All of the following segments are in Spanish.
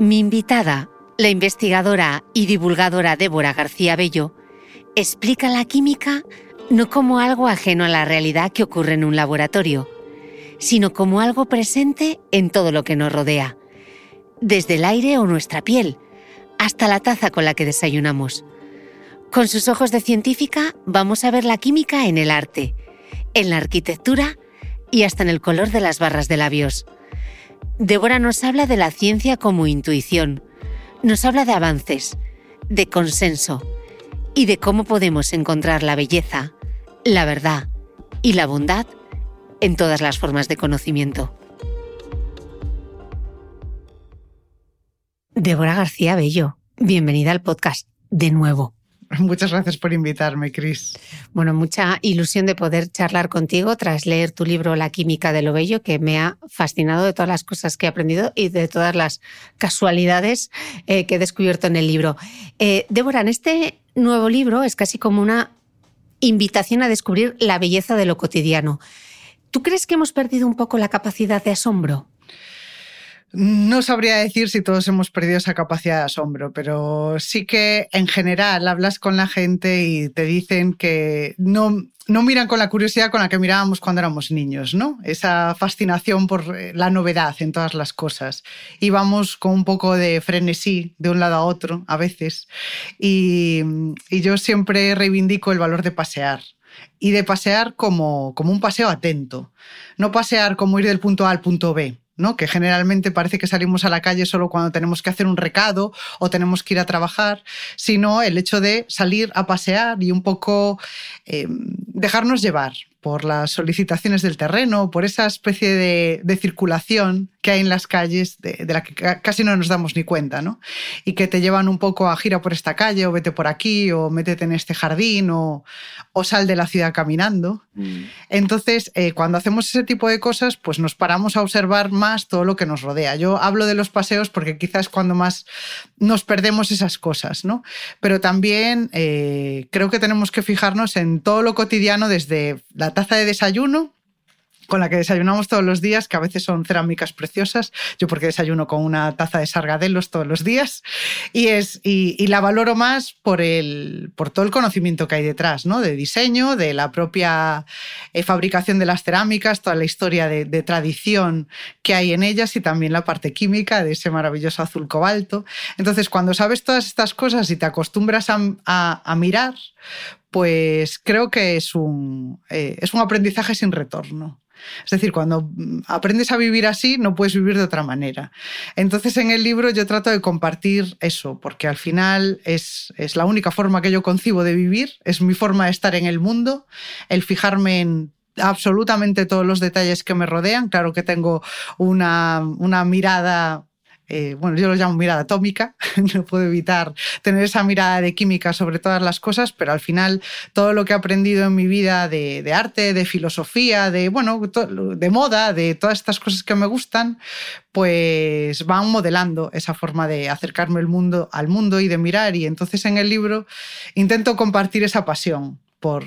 Mi invitada, la investigadora y divulgadora Débora García Bello, explica la química no como algo ajeno a la realidad que ocurre en un laboratorio, sino como algo presente en todo lo que nos rodea, desde el aire o nuestra piel, hasta la taza con la que desayunamos. Con sus ojos de científica vamos a ver la química en el arte, en la arquitectura y hasta en el color de las barras de labios. Débora nos habla de la ciencia como intuición, nos habla de avances, de consenso y de cómo podemos encontrar la belleza, la verdad y la bondad en todas las formas de conocimiento. Débora García Bello, bienvenida al podcast de nuevo. Muchas gracias por invitarme, Cris. Bueno, mucha ilusión de poder charlar contigo tras leer tu libro La química de lo bello, que me ha fascinado de todas las cosas que he aprendido y de todas las casualidades eh, que he descubierto en el libro. Eh, Débora, en este nuevo libro es casi como una invitación a descubrir la belleza de lo cotidiano. ¿Tú crees que hemos perdido un poco la capacidad de asombro? No sabría decir si todos hemos perdido esa capacidad de asombro, pero sí que en general hablas con la gente y te dicen que no, no miran con la curiosidad con la que mirábamos cuando éramos niños, ¿no? Esa fascinación por eh, la novedad en todas las cosas. Y vamos con un poco de frenesí de un lado a otro a veces. Y, yo siempre reivindico el valor de pasear y de pasear como, como un paseo atento, no pasear como ir del punto A al punto B ¿no? que generalmente parece que salimos a la calle solo cuando tenemos que hacer un recado o tenemos que ir a trabajar, sino el hecho de salir a pasear y un poco eh, dejarnos llevar por las solicitaciones del terreno, por esa especie de, circulación que hay en las calles de, la que casi no nos damos ni cuenta, ¿no? Y que te llevan un poco a gira por esta calle o vete por aquí o métete en este jardín o, o sal de la ciudad caminando. Mm. Entonces, eh, cuando hacemos ese tipo de cosas, pues nos paramos a observar más todo lo que nos rodea. Yo hablo de los paseos porque quizás cuando más nos perdemos esas cosas, ¿no? Pero también eh, creo que tenemos que fijarnos en todo lo cotidiano desde la taza de desayuno con la que desayunamos todos los días, que a veces son cerámicas preciosas. Yo porque desayuno con una taza de sargadelos todos los días. Y, es, y, la valoro más por, el, por todo el conocimiento que hay detrás, ¿no? de diseño, de la propia eh, fabricación de las cerámicas, toda la historia de, tradición que hay en ellas y también la parte química de ese maravilloso azul cobalto. Entonces, cuando sabes todas estas cosas y te acostumbras a, a, mirar, pues creo que es un, eh, es un aprendizaje sin retorno. Es decir, cuando aprendes a vivir así, no puedes vivir de otra manera. Entonces, en el libro yo trato de compartir eso, porque al final es, la única forma que yo concibo de vivir, es mi forma de estar en el mundo, el fijarme en absolutamente todos los detalles que me rodean. Claro que tengo una, una mirada eh, bueno, yo lo llamo mirada atómica, no puedo evitar tener esa mirada de química sobre todas las cosas, pero al final todo lo que he aprendido en mi vida de, arte, de filosofía, de, bueno, de moda, de todas estas cosas que me gustan, pues van modelando esa forma de acercarme el mundo, al mundo y de mirar. Y entonces en el libro intento compartir esa pasión por,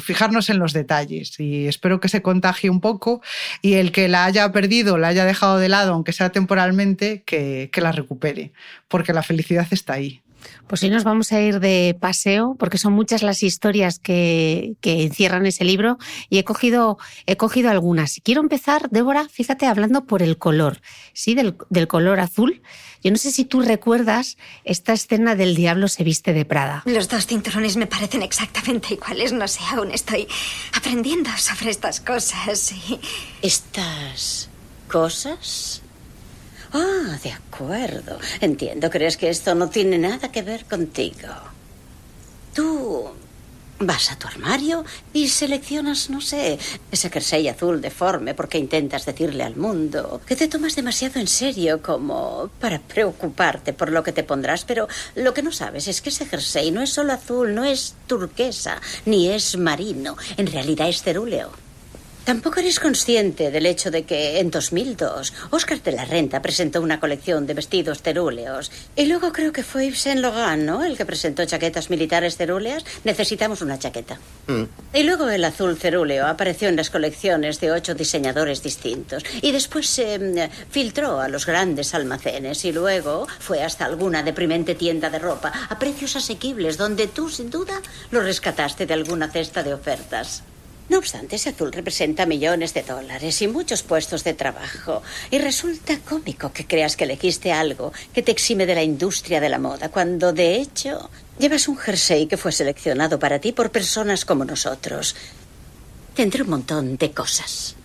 fijarnos en los detalles y espero que se contagie un poco y el que la haya perdido, la haya dejado de lado, aunque sea temporalmente, que, la recupere, porque la felicidad está ahí. Pues hoy nos vamos a ir de paseo porque son muchas las historias que, encierran ese libro y he cogido, he cogido algunas. Quiero empezar, Débora, fíjate, hablando por el color, ¿sí? Del, del color azul. Yo no sé si tú recuerdas esta escena del diablo se viste de Prada. Los dos cinturones me parecen exactamente iguales. No sé, aún estoy aprendiendo sobre estas cosas. ¿Estas cosas? Ah, de acuerdo. Entiendo. ¿Crees que esto no tiene nada que ver contigo? Tú Vas a tu armario y seleccionas, no sé, ese jersey azul deforme porque intentas decirle al mundo que te tomas demasiado en serio como para preocuparte por lo que te pondrás, pero lo que no sabes es que ese jersey no es solo azul, no es turquesa, ni es marino, en realidad es cerúleo. Tampoco eres consciente del hecho de que en 2002 Oscar de la Renta presentó una colección de vestidos cerúleos. Y luego creo que fue Yves Saint Laurent, ¿no? El que presentó chaquetas militares cerúleas. Necesitamos una chaqueta. Mm. Y luego el azul cerúleo apareció en las colecciones de ocho diseñadores distintos. Y después se mm, filtró a los grandes almacenes. Y luego fue hasta alguna deprimente tienda de ropa a precios asequibles donde tú, sin duda, lo rescataste de alguna cesta de ofertas. No obstante, ese azul representa millones de dólares y muchos puestos de trabajo. Y resulta cómico que creas que elegiste algo que te exime de la industria de la moda, cuando de hecho llevas un jersey que fue seleccionado para ti por personas como nosotros. Tendré un montón de cosas.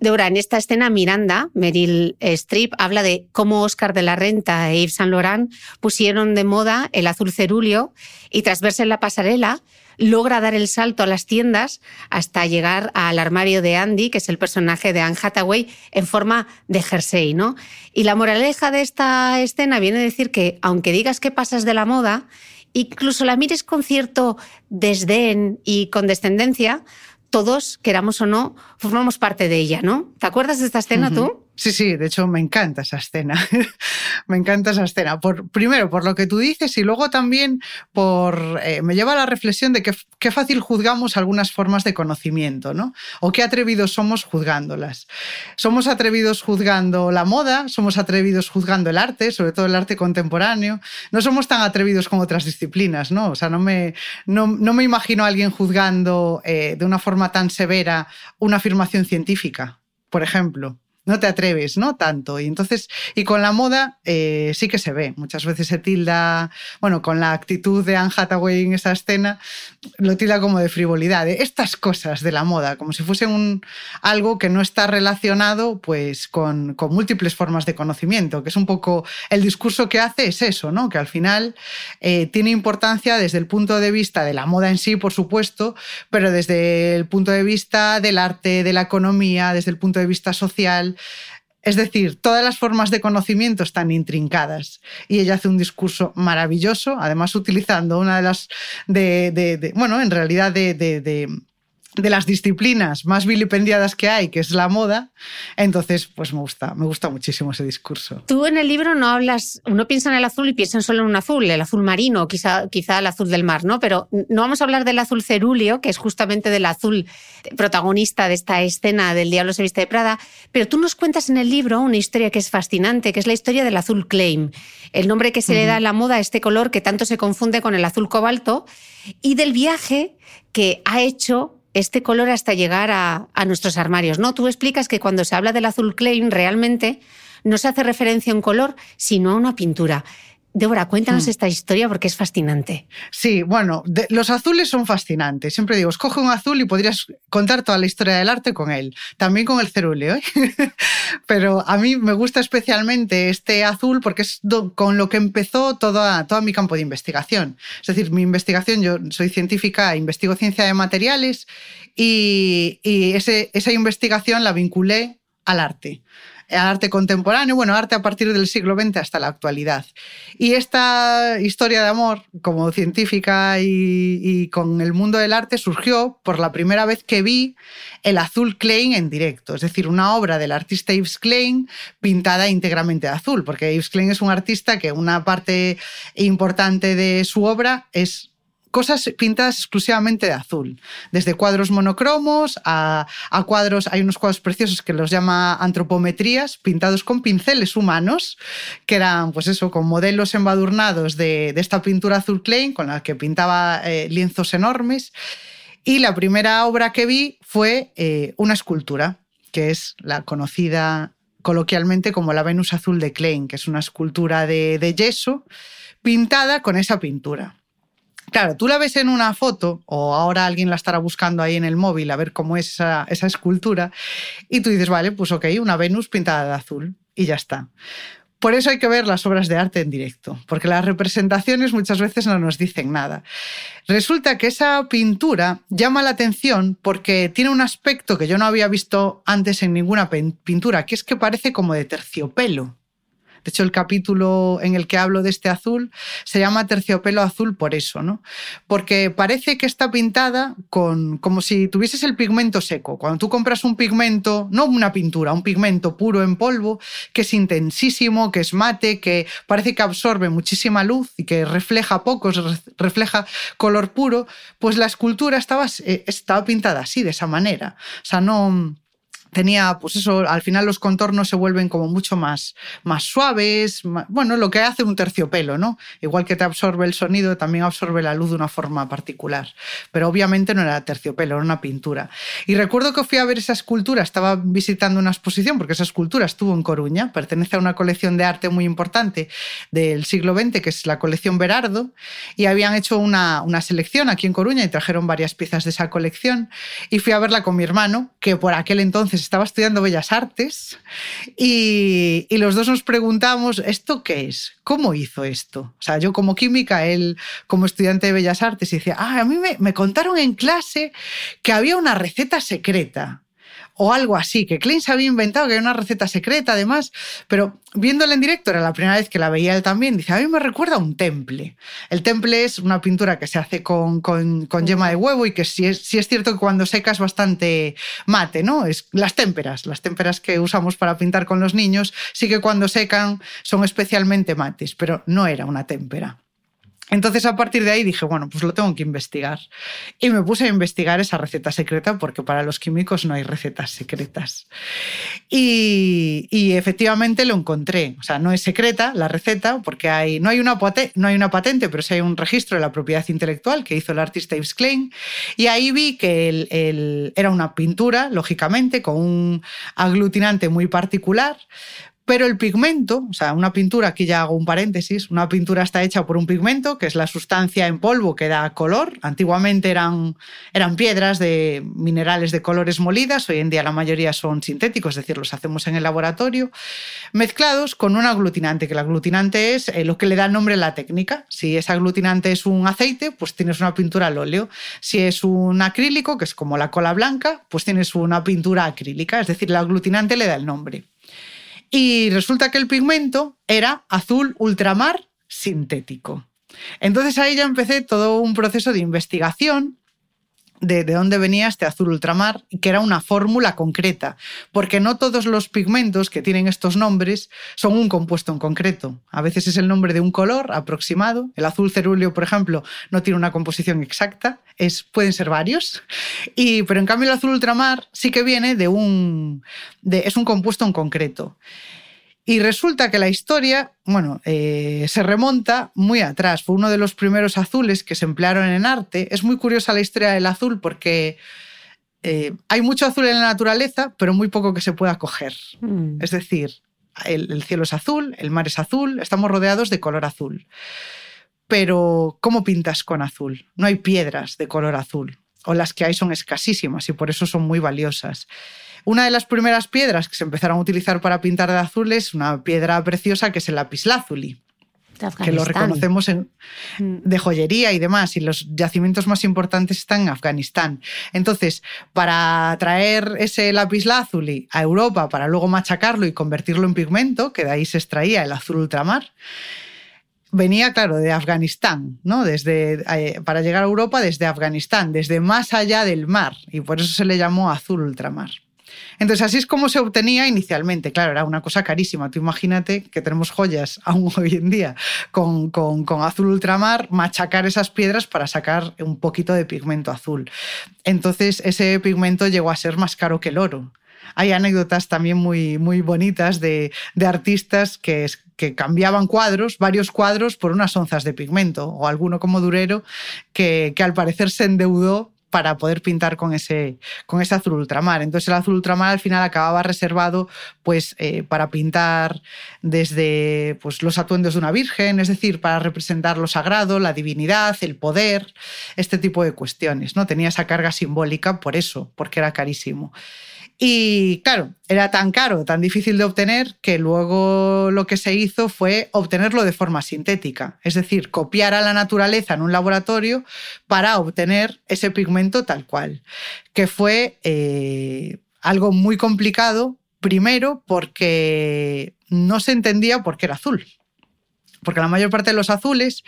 Dora, en esta escena Miranda, Meryl Streep, habla de cómo Oscar de la Renta e Yves Saint Laurent pusieron de moda el azul cerúleo y tras verse en la pasarela logra dar el salto a las tiendas hasta llegar al armario de Andy, que es el personaje de Anne Hathaway, en forma de jersey, ¿no? Y la moraleja de esta escena viene a decir que, aunque digas que pasas de la moda, incluso la mires con cierto desdén y condescendencia, todos, queramos o no, formamos parte de ella, ¿no? ¿Te acuerdas de esta escena tú? Sí, sí, de hecho me encanta esa escena. me encanta esa escena. Por, primero, por lo que tú dices y luego también por... Eh, me lleva a la reflexión de qué fácil juzgamos algunas formas de conocimiento, ¿no? O qué atrevidos somos juzgándolas. Somos atrevidos juzgando la moda, somos atrevidos juzgando el arte, sobre todo el arte contemporáneo. No somos tan atrevidos como otras disciplinas, ¿no? O sea, no me, no, me imagino a alguien juzgando eh, de una forma tan severa una afirmación científica, por ejemplo no te atreves, ¿no? Tanto. Y entonces, y con la moda eh, sí que se ve. Muchas veces se tilda, bueno, con la actitud de Anne Hathaway en esa escena, lo tilda como de frivolidad, de estas cosas de la moda, como si fuese un, algo que no está relacionado pues con, con múltiples formas de conocimiento, que es un poco el discurso que hace es eso, ¿no? Que al final eh, tiene importancia desde el punto de vista de la moda en sí, por supuesto, pero desde el punto de vista del arte, de la economía, desde el punto de vista social, es decir, todas las formas de conocimiento están intrincadas. Y ella hace un discurso maravilloso, además utilizando una de las, de, bueno, en realidad de, de las disciplinas más vilipendiadas que hay, que es la moda. Entonces, pues me gusta, me gusta muchísimo ese discurso. Tú en el libro no hablas, uno piensa en el azul y piensan solo en un azul, el azul marino, quizá, quizá el azul del mar, ¿no? Pero no vamos a hablar del azul cerúleo, que es justamente del azul protagonista de esta escena del Diablo se viste de Prada, pero tú nos cuentas en el libro una historia que es fascinante, que es la historia del azul claim, el nombre que se le da a la moda a este color que tanto se confunde con el azul cobalto, y del viaje que ha hecho este color hasta llegar a, nuestros armarios. ¿no? Tú explicas que cuando se habla del azul claim realmente no se hace referencia a un color, sino a una pintura. Débora, cuéntanos hmm. esta historia porque es fascinante. Sí, bueno, los azules son fascinantes. Siempre digo, escoge un azul y podrías contar toda la historia del arte con él. También con el cerúleo. ¿eh? Pero a mí me gusta especialmente este azul porque es con lo que empezó toda, todo mi campo de investigación. Es decir, mi investigación, yo soy científica, investigo ciencia de materiales y, esa investigación la vinculé al arte arte contemporáneo, bueno, arte a partir del siglo XX hasta la actualidad. Y esta historia de amor, como científica y, con el mundo del arte, surgió por la primera vez que vi el azul Klein en directo, es decir, una obra del artista Yves Klein pintada íntegramente de azul, porque Yves Klein es un artista que una parte importante de su obra es cosas pintadas exclusivamente de azul, desde cuadros monocromos a, cuadros, hay unos cuadros preciosos que los llama antropometrías, pintados con pinceles humanos, que eran pues eso, con modelos embadurnados de, esta pintura azul Klein, con la que pintaba eh, lienzos enormes. Y la primera obra que vi fue eh, una escultura, que es la conocida coloquialmente como la Venus azul de Klein, que es una escultura de yeso pintada con esa pintura. Claro, tú la ves en una foto, o ahora alguien la estará buscando ahí en el móvil a ver cómo es esa, escultura, y tú dices, vale, pues ok, una Venus pintada de azul, y ya está. Por eso hay que ver las obras de arte en directo, porque las representaciones muchas veces no nos dicen nada. Resulta que esa pintura llama la atención porque tiene un aspecto que yo no había visto antes en ninguna pintura, que es que parece como de terciopelo. De hecho, el capítulo en el que hablo de este azul se llama terciopelo azul por eso, ¿no? Porque parece que está pintada con, como si tuvieses el pigmento seco. Cuando tú compras un pigmento, no una pintura, un pigmento puro en polvo, que es intensísimo, que es mate, que parece que absorbe muchísima luz y que refleja poco, refleja color puro, pues la escultura estaba, eh, estaba pintada así, de esa manera. O sea, no tenía, pues eso, al final los contornos se vuelven como mucho más, más suaves, bueno, lo que hace un terciopelo, ¿no? Igual que te absorbe el sonido, también absorbe la luz de una forma particular. Pero obviamente no era terciopelo, era una pintura. Y recuerdo que fui a ver esa escultura, estaba visitando una exposición, porque esa escultura estuvo en Coruña, pertenece a una colección de arte muy importante del siglo XX, que es la colección Berardo, y habían hecho una, una selección aquí en Coruña y trajeron varias piezas de esa colección, y fui a verla con mi hermano, que por aquel entonces estaba estudiando Bellas Artes y, los dos nos preguntamos, ¿esto qué es? ¿Cómo hizo esto? O sea, yo como química, él como estudiante de Bellas Artes, y decía, ah, a mí me contaron en clase que había una receta secreta o algo así, que Klein se había inventado, que era una receta secreta además, pero viéndola en directo, era la primera vez que la veía él también, dice, a mí me recuerda a un temple. El temple es una pintura que se hace con, con, yema de huevo y que sí es, sí es cierto que cuando seca es bastante mate, ¿no? Es las témperas, las témperas que usamos para pintar con los niños, sí que cuando secan son especialmente mates, pero no era una témpera. Entonces a partir de ahí dije, bueno, pues lo tengo que investigar. Y me puse a investigar esa receta secreta porque para los químicos no hay recetas secretas. Y, efectivamente lo encontré. O sea, no es secreta la receta porque hay, no, hay una no hay una patente, pero sí hay un registro de la propiedad intelectual que hizo el artista Yves Klein. Y ahí vi que era una pintura, lógicamente, con un aglutinante muy particular, pero el pigmento, o sea, una pintura, aquí ya hago un paréntesis, una pintura está hecha por un pigmento, que es la sustancia en polvo que da color. Antiguamente eran, eran piedras de minerales de colores molidas, hoy en día la mayoría son sintéticos, es decir, los hacemos en el laboratorio, mezclados con un aglutinante, que el aglutinante es eh, lo que le da nombre a la técnica. Si ese aglutinante es un aceite, pues tienes una pintura al óleo. Si es un acrílico, que es como la cola blanca, pues tienes una pintura acrílica, es decir, el aglutinante le da el nombre. Y resulta que el pigmento era azul ultramar sintético. Entonces ahí ya empecé todo un proceso de investigación de, de, dónde venía este azul ultramar, que era una fórmula concreta, porque no todos los pigmentos que tienen estos nombres son un compuesto en concreto. A veces es el nombre de un color aproximado. El azul cerúleo, por ejemplo, no tiene una composición exacta, es, pueden ser varios. Y, pero en cambio el azul ultramar sí que viene de un... De, es un compuesto en concreto. Y resulta que la historia, bueno, eh, se remonta muy atrás. Fue uno de los primeros azules que se emplearon en arte. Es muy curiosa la historia del azul porque eh, hay mucho azul en la naturaleza, pero muy poco que se pueda coger. Mm. Es decir, el, el cielo es azul, el mar es azul, estamos rodeados de color azul. Pero, ¿cómo pintas con azul? No hay piedras de color azul, o las que hay son escasísimas y por eso son muy valiosas. Una de las primeras piedras que se empezaron a utilizar para pintar de azul es una piedra preciosa que es el lapislázuli, que lo reconocemos en, mm. de joyería y demás, y los yacimientos más importantes están en Afganistán. Entonces, para traer ese lapislázuli a Europa, para luego machacarlo y convertirlo en pigmento, que de ahí se extraía el azul ultramar, venía, claro, de Afganistán, ¿no? Desde, eh, para llegar a Europa desde Afganistán, desde más allá del mar, y por eso se le llamó azul ultramar. Entonces, así es como se obtenía inicialmente. Claro, era una cosa carísima. Tú imagínate que tenemos joyas aún hoy en día con, azul ultramar, machacar esas piedras para sacar un poquito de pigmento azul. Entonces, ese pigmento llegó a ser más caro que el oro hay anécdotas también muy, muy bonitas de, artistas que, que, cambiaban cuadros, varios cuadros, por unas onzas de pigmento, o alguno como Durero, que al parecer se endeudó para poder pintar con ese, con ese azul ultramar. Entonces el azul ultramar al final acababa reservado pues, eh, para pintar desde pues, los atuendos de una virgen, es decir, para representar lo sagrado, la divinidad, el poder, este tipo de cuestiones. ¿no? Tenía esa carga simbólica por eso, porque era carísimo. Y claro, era tan caro, tan difícil de obtener, que luego lo que se hizo fue obtenerlo de forma sintética, es decir, copiar a la naturaleza en un laboratorio para obtener ese pigmento tal cual, que fue eh, algo muy complicado, primero porque no se entendía por qué era azul. Porque la mayor parte de los azules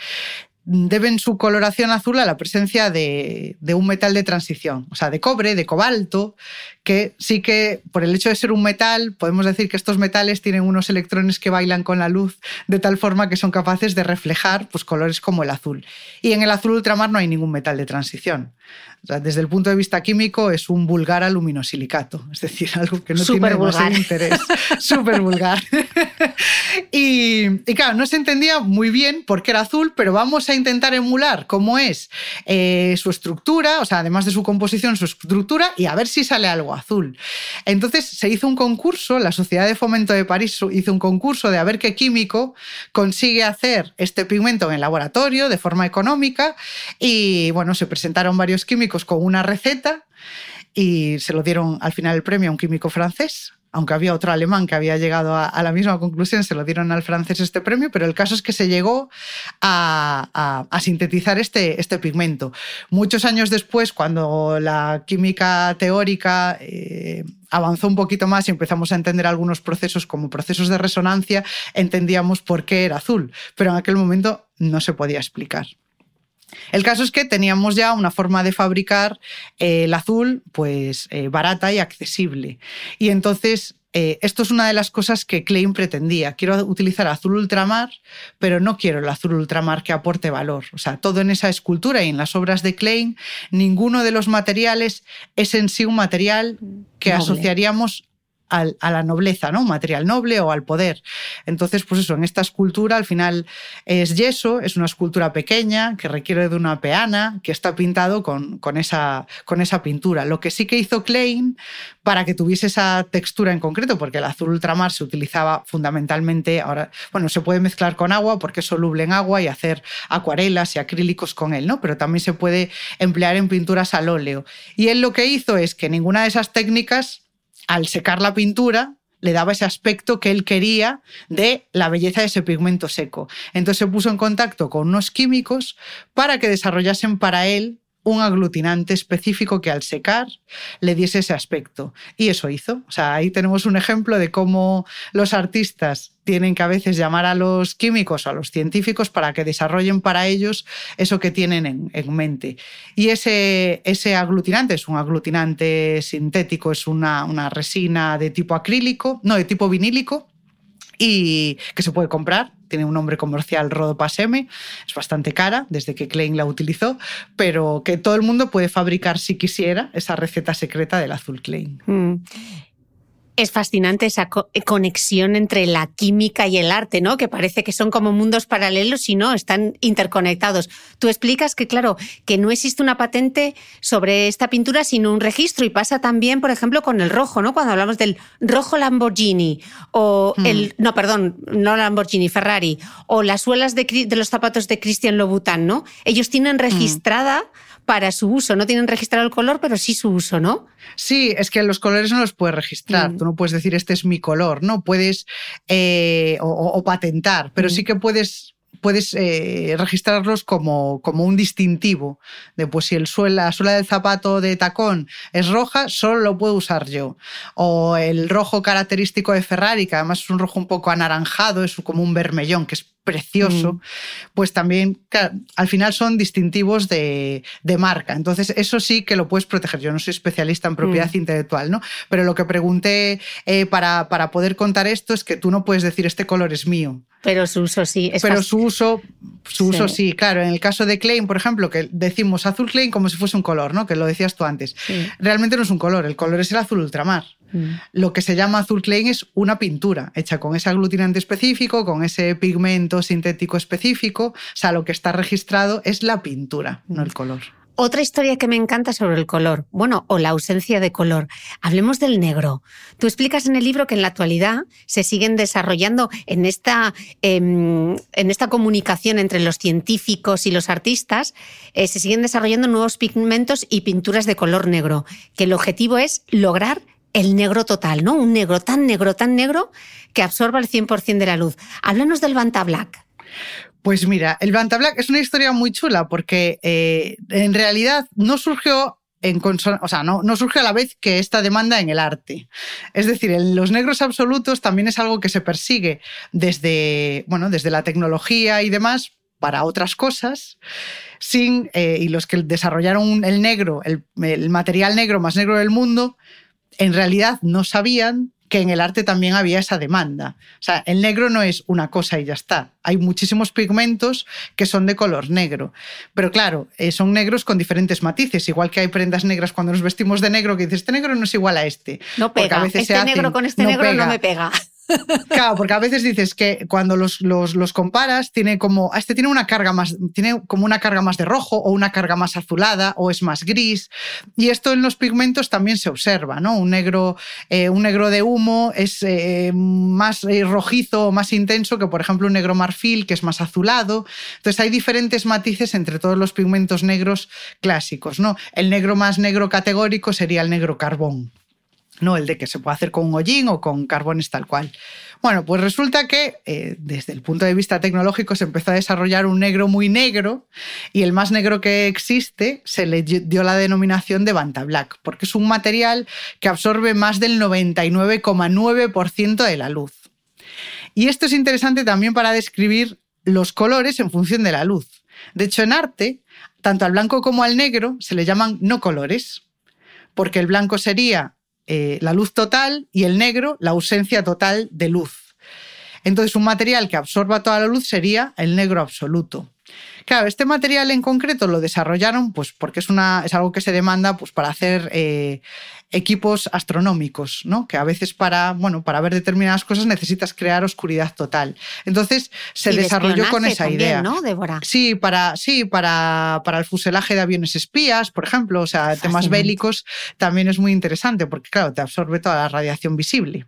deben su coloración azul a la presencia de, un metal de transición, o sea, de cobre, de cobalto, que sí que por el hecho de ser un metal, podemos decir que estos metales tienen unos electrones que bailan con la luz de tal forma que son capaces de reflejar pues, colores como el azul. Y en el azul ultramar no hay ningún metal de transición desde el punto de vista químico es un vulgar alumino-silicato, es decir, algo que no tiene vulgar. interés. Súper vulgar. y, claro, no se entendía muy bien por qué era azul, pero vamos a intentar emular cómo es eh, su estructura, o sea, además de su composición, su estructura, y a ver si sale algo azul. Entonces se hizo un concurso, la Sociedad de Fomento de París hizo un concurso de a ver qué químico consigue hacer este pigmento en el laboratorio de forma económica, y bueno, se presentaron varios químicos con una receta y se lo dieron al final el premio a un químico francés, aunque había otro alemán que había llegado a, la misma conclusión, se lo dieron al francés este premio, pero el caso es que se llegó a, sintetizar este, este, pigmento. Muchos años después, cuando la química teórica eh, avanzó un poquito más y empezamos a entender algunos procesos como procesos de resonancia, entendíamos por qué era azul, pero en aquel momento no se podía explicar. El caso es que teníamos ya una forma de fabricar eh, el azul pues eh, barata y accesible. Y entonces eh, esto es una de las cosas que Klein pretendía. Quiero utilizar azul ultramar, pero no quiero el azul ultramar que aporte valor. O sea, todo en esa escultura y en las obras de Klein, ninguno de los materiales es en sí un material que asociaríamos a la nobleza, ¿no? Material noble o al poder. Entonces, pues eso, en esta escultura al final es yeso, es una escultura pequeña que requiere de una peana que está pintado con, con, esa, con esa pintura. Lo que sí que hizo Klein para que tuviese esa textura en concreto, porque el azul ultramar se utilizaba fundamentalmente, ahora, bueno, se puede mezclar con agua porque es soluble en agua y hacer acuarelas y acrílicos con él, ¿no? Pero también se puede emplear en pinturas al óleo. Y él lo que hizo es que ninguna de esas técnicas al secar la pintura, le daba ese aspecto que él quería de la belleza de ese pigmento seco. Entonces se puso en contacto con unos químicos para que desarrollasen para él un aglutinante específico que al secar le diese ese aspecto. Y eso hizo. O sea, ahí tenemos un ejemplo de cómo los artistas tienen que a veces llamar a los químicos o a los científicos para que desarrollen para ellos eso que tienen en, mente. Y ese, ese aglutinante es un aglutinante sintético, es una, una resina de tipo acrílico, no, de tipo vinílico, y que se puede comprar. Tiene un nombre comercial Rodopas M, es bastante cara desde que Klein la utilizó, pero que todo el mundo puede fabricar si quisiera esa receta secreta del azul Klein. Mm es fascinante esa eh, conexión entre la química y el arte, ¿no? Que parece que son como mundos paralelos y no, están interconectados. Tú explicas que, claro, que no existe una patente sobre esta pintura, sino un registro. Y pasa también, por ejemplo, con el rojo, ¿no? Cuando hablamos del rojo Lamborghini o hmm. el. No, perdón, no Lamborghini, Ferrari. O las suelas de, los zapatos de Christian Louboutin, ¿no? Ellos tienen hmm. registrada para su uso. No tienen registrado el color, pero sí su uso, ¿no? Sí, es que los colores no los puedes registrar. Mm. Tú no puedes decir este es mi color, ¿no? Puedes eh, o, patentar, pero mm. sí que puedes puedes eh, registrarlos como, como, un distintivo de pues si el suela, la suela del zapato de tacón es roja, solo lo puedo usar yo. O el rojo característico de Ferrari, que además es un rojo un poco anaranjado, es como un vermellón, que es precioso, mm. pues también al final son distintivos de, marca. Entonces, eso sí que lo puedes proteger. Yo no soy especialista en propiedad mm. intelectual, ¿no? Pero lo que pregunté eh, para, para, poder contar esto es que tú no puedes decir este color es mío. Pero su uso sí. Es Pero su uso, su uso sí, claro. En el caso de Klein, por ejemplo, que decimos azul Klein como si fuese un color, ¿no? Que lo decías tú antes. Realmente no es un color, el color es el azul ultramar. Mm. Lo que se llama azul Klein es una pintura hecha con ese aglutinante específico, con ese pigmento sintético específico. O sea, lo que está registrado es la pintura, no el color. Otra historia que me encanta sobre el color, bueno, o la ausencia de color. Hablemos del negro. Tú explicas en el libro que en la actualidad se siguen desarrollando en esta, em, en esta comunicación entre los científicos y los artistas, eh, se siguen desarrollando nuevos pigmentos y pinturas de color negro, que el objetivo es lograr el negro total, ¿no? Un negro tan negro, tan negro que absorba el 100% de la luz. Háblanos del Banta Black. Pues mira, el Banta Black es una historia muy chula porque eh, en realidad no surgió en o sea, no, no, surge a la vez que esta demanda en el arte. Es decir, en los negros absolutos también es algo que se persigue desde, bueno, desde la tecnología y demás para otras cosas, sin, eh, y los que desarrollaron el negro, el, el material negro más negro del mundo, en realidad no sabían que en el arte también había esa demanda. O sea, el negro no es una cosa y ya está. Hay muchísimos pigmentos que son de color negro. Pero claro, eh, son negros con diferentes matices. Igual que hay prendas negras cuando nos vestimos de negro, que dices, este negro no es igual a este. No pega. A veces este negro con este negro no me pega. Claro, porque a veces dices que cuando los, los, comparas, tiene como, este tiene una carga más, tiene como una carga más de rojo o una carga más azulada o es más gris. Y esto en los pigmentos también se observa, ¿no? Un negro, eh, un negro de humo es eh, más eh, rojizo o más intenso que, por ejemplo, un negro marfil, que es más azulado. Entonces hay diferentes matices entre todos los pigmentos negros clásicos, ¿no? El negro más negro categórico sería el negro carbón. No el de que se puede hacer con un hollín o con carbones tal cual. Bueno, pues resulta que eh, desde el punto de vista tecnológico se empezó a desarrollar un negro muy negro y el más negro que existe se le dio la denominación de Banta Black, porque es un material que absorbe más del 99,9% de la luz. Y esto es interesante también para describir los colores en función de la luz. De hecho, en arte, tanto al blanco como al negro se le llaman no colores, porque el blanco sería eh, la luz total y el negro la ausencia total de luz. Entonces, un material que absorba toda la luz sería el negro absoluto. Claro, este material en concreto lo desarrollaron pues, porque es, una, es algo que se demanda pues, para hacer eh, equipos astronómicos, ¿no? que a veces para, bueno, para ver determinadas cosas necesitas crear oscuridad total. Entonces se desarrolló con esa idea. ¿no, Débora? Sí, para, sí para, para el fuselaje de aviones espías, por ejemplo, o sea, temas bélicos también es muy interesante porque, claro, te absorbe toda la radiación visible.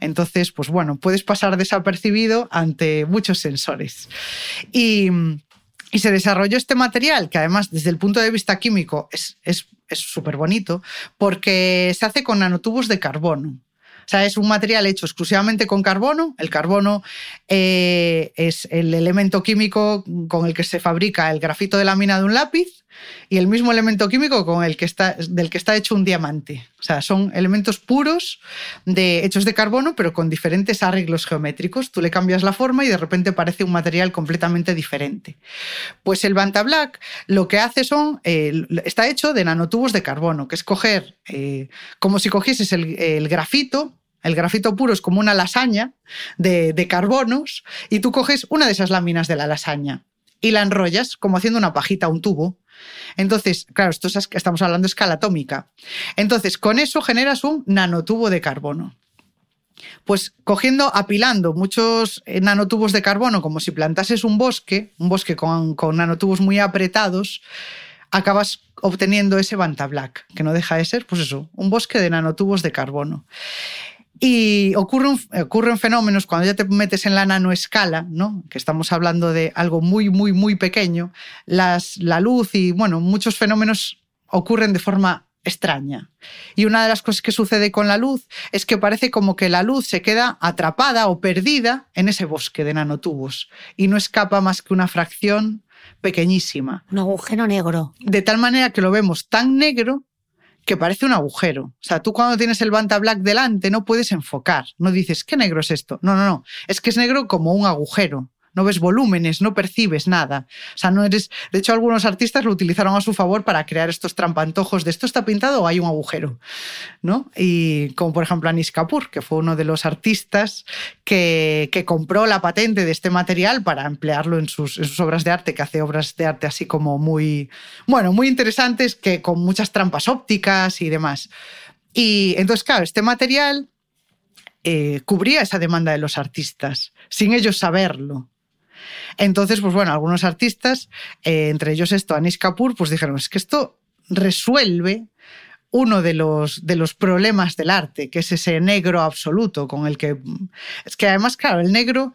Entonces, pues bueno, puedes pasar desapercibido ante muchos sensores. Y y se desarrolló este material, que además desde el punto de vista químico es súper bonito, porque se hace con nanotubos de carbono. O sea, es un material hecho exclusivamente con carbono. El carbono eh, es el elemento químico con el que se fabrica el grafito de la mina de un lápiz y el mismo elemento químico con el que está, del que está hecho un diamante. O sea, son elementos puros de, hechos de carbono, pero con diferentes arreglos geométricos. Tú le cambias la forma y de repente parece un material completamente diferente. Pues el Banta Black lo que hace son, eh, está hecho de nanotubos de carbono, que es coger, eh, como si cogieses el grafito, el grafito puro es como una lasaña de, carbonos y tú coges una de esas láminas de la lasaña y la enrollas como haciendo una pajita, un tubo. Entonces, claro, esto es, estamos hablando de escala atómica. Entonces, con eso generas un nanotubo de carbono. Pues cogiendo, apilando muchos eh, nanotubos de carbono, como si plantases un bosque, un bosque con, con nanotubos muy apretados, acabas obteniendo ese Banta Black, que no deja de ser, pues eso, un bosque de nanotubos de carbono. Y ocurren, ocurren fenómenos cuando ya te metes en la nanoescala, ¿no? que estamos hablando de algo muy, muy, muy pequeño, las, la luz y bueno, muchos fenómenos ocurren de forma extraña. Y una de las cosas que sucede con la luz es que parece como que la luz se queda atrapada o perdida en ese bosque de nanotubos y no escapa más que una fracción pequeñísima. Un agujero negro. De tal manera que lo vemos tan negro que parece un agujero. O sea, tú cuando tienes el Banta Black delante no puedes enfocar, no dices, ¿qué negro es esto? No, no, no, es que es negro como un agujero no ves volúmenes, no percibes nada. O sea, no eres. De hecho, algunos artistas lo utilizaron a su favor para crear estos trampantojos de esto está pintado o hay un agujero. ¿no? Y como por ejemplo Anis Kapoor, que fue uno de los artistas que, compró la patente de este material para emplearlo en sus, obras de arte, que hace obras de arte así como muy, bueno, muy interesantes, que con muchas trampas ópticas y demás. Y entonces, claro, este material eh, cubría esa demanda de los artistas, sin ellos saberlo. Entonces, pues bueno, algunos artistas, eh, entre ellos esto, Anish Kapoor, pues dijeron, es que esto resuelve uno de los, de los problemas del arte, que es ese negro absoluto con el que... Es que además, claro, el negro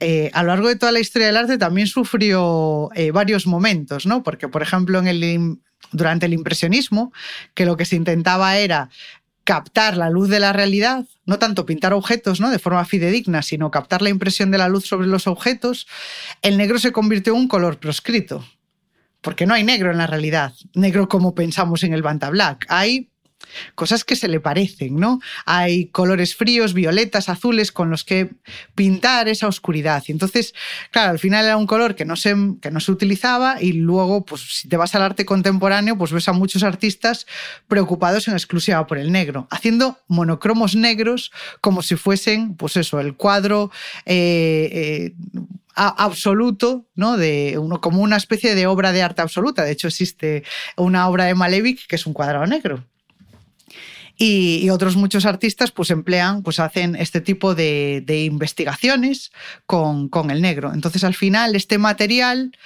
eh, a lo largo de toda la historia del arte también sufrió eh, varios momentos, ¿no? Porque, por ejemplo, en el, durante el impresionismo, que lo que se intentaba era captar la luz de la realidad, no tanto pintar objetos ¿no? de forma fidedigna, sino captar la impresión de la luz sobre los objetos, el negro se convirtió en un color proscrito. Porque no hay negro en la realidad, negro como pensamos en el Banta Black. Hay cosas que se le parecen, ¿no? Hay colores fríos, violetas, azules, con los que pintar esa oscuridad. Y entonces, claro, al final era un color que no se, que no se utilizaba y luego, pues si te vas al arte contemporáneo, pues ves a muchos artistas preocupados en exclusiva por el negro, haciendo monocromos negros como si fuesen, pues eso, el cuadro... Eh, eh, absoluto, ¿no? De uno, como una especie de obra de arte absoluta. De hecho, existe una obra de Malevich que es un cuadrado negro. Y, otros muchos artistas pues emplean, pues hacen este tipo de, investigaciones con, el negro. Entonces al final este material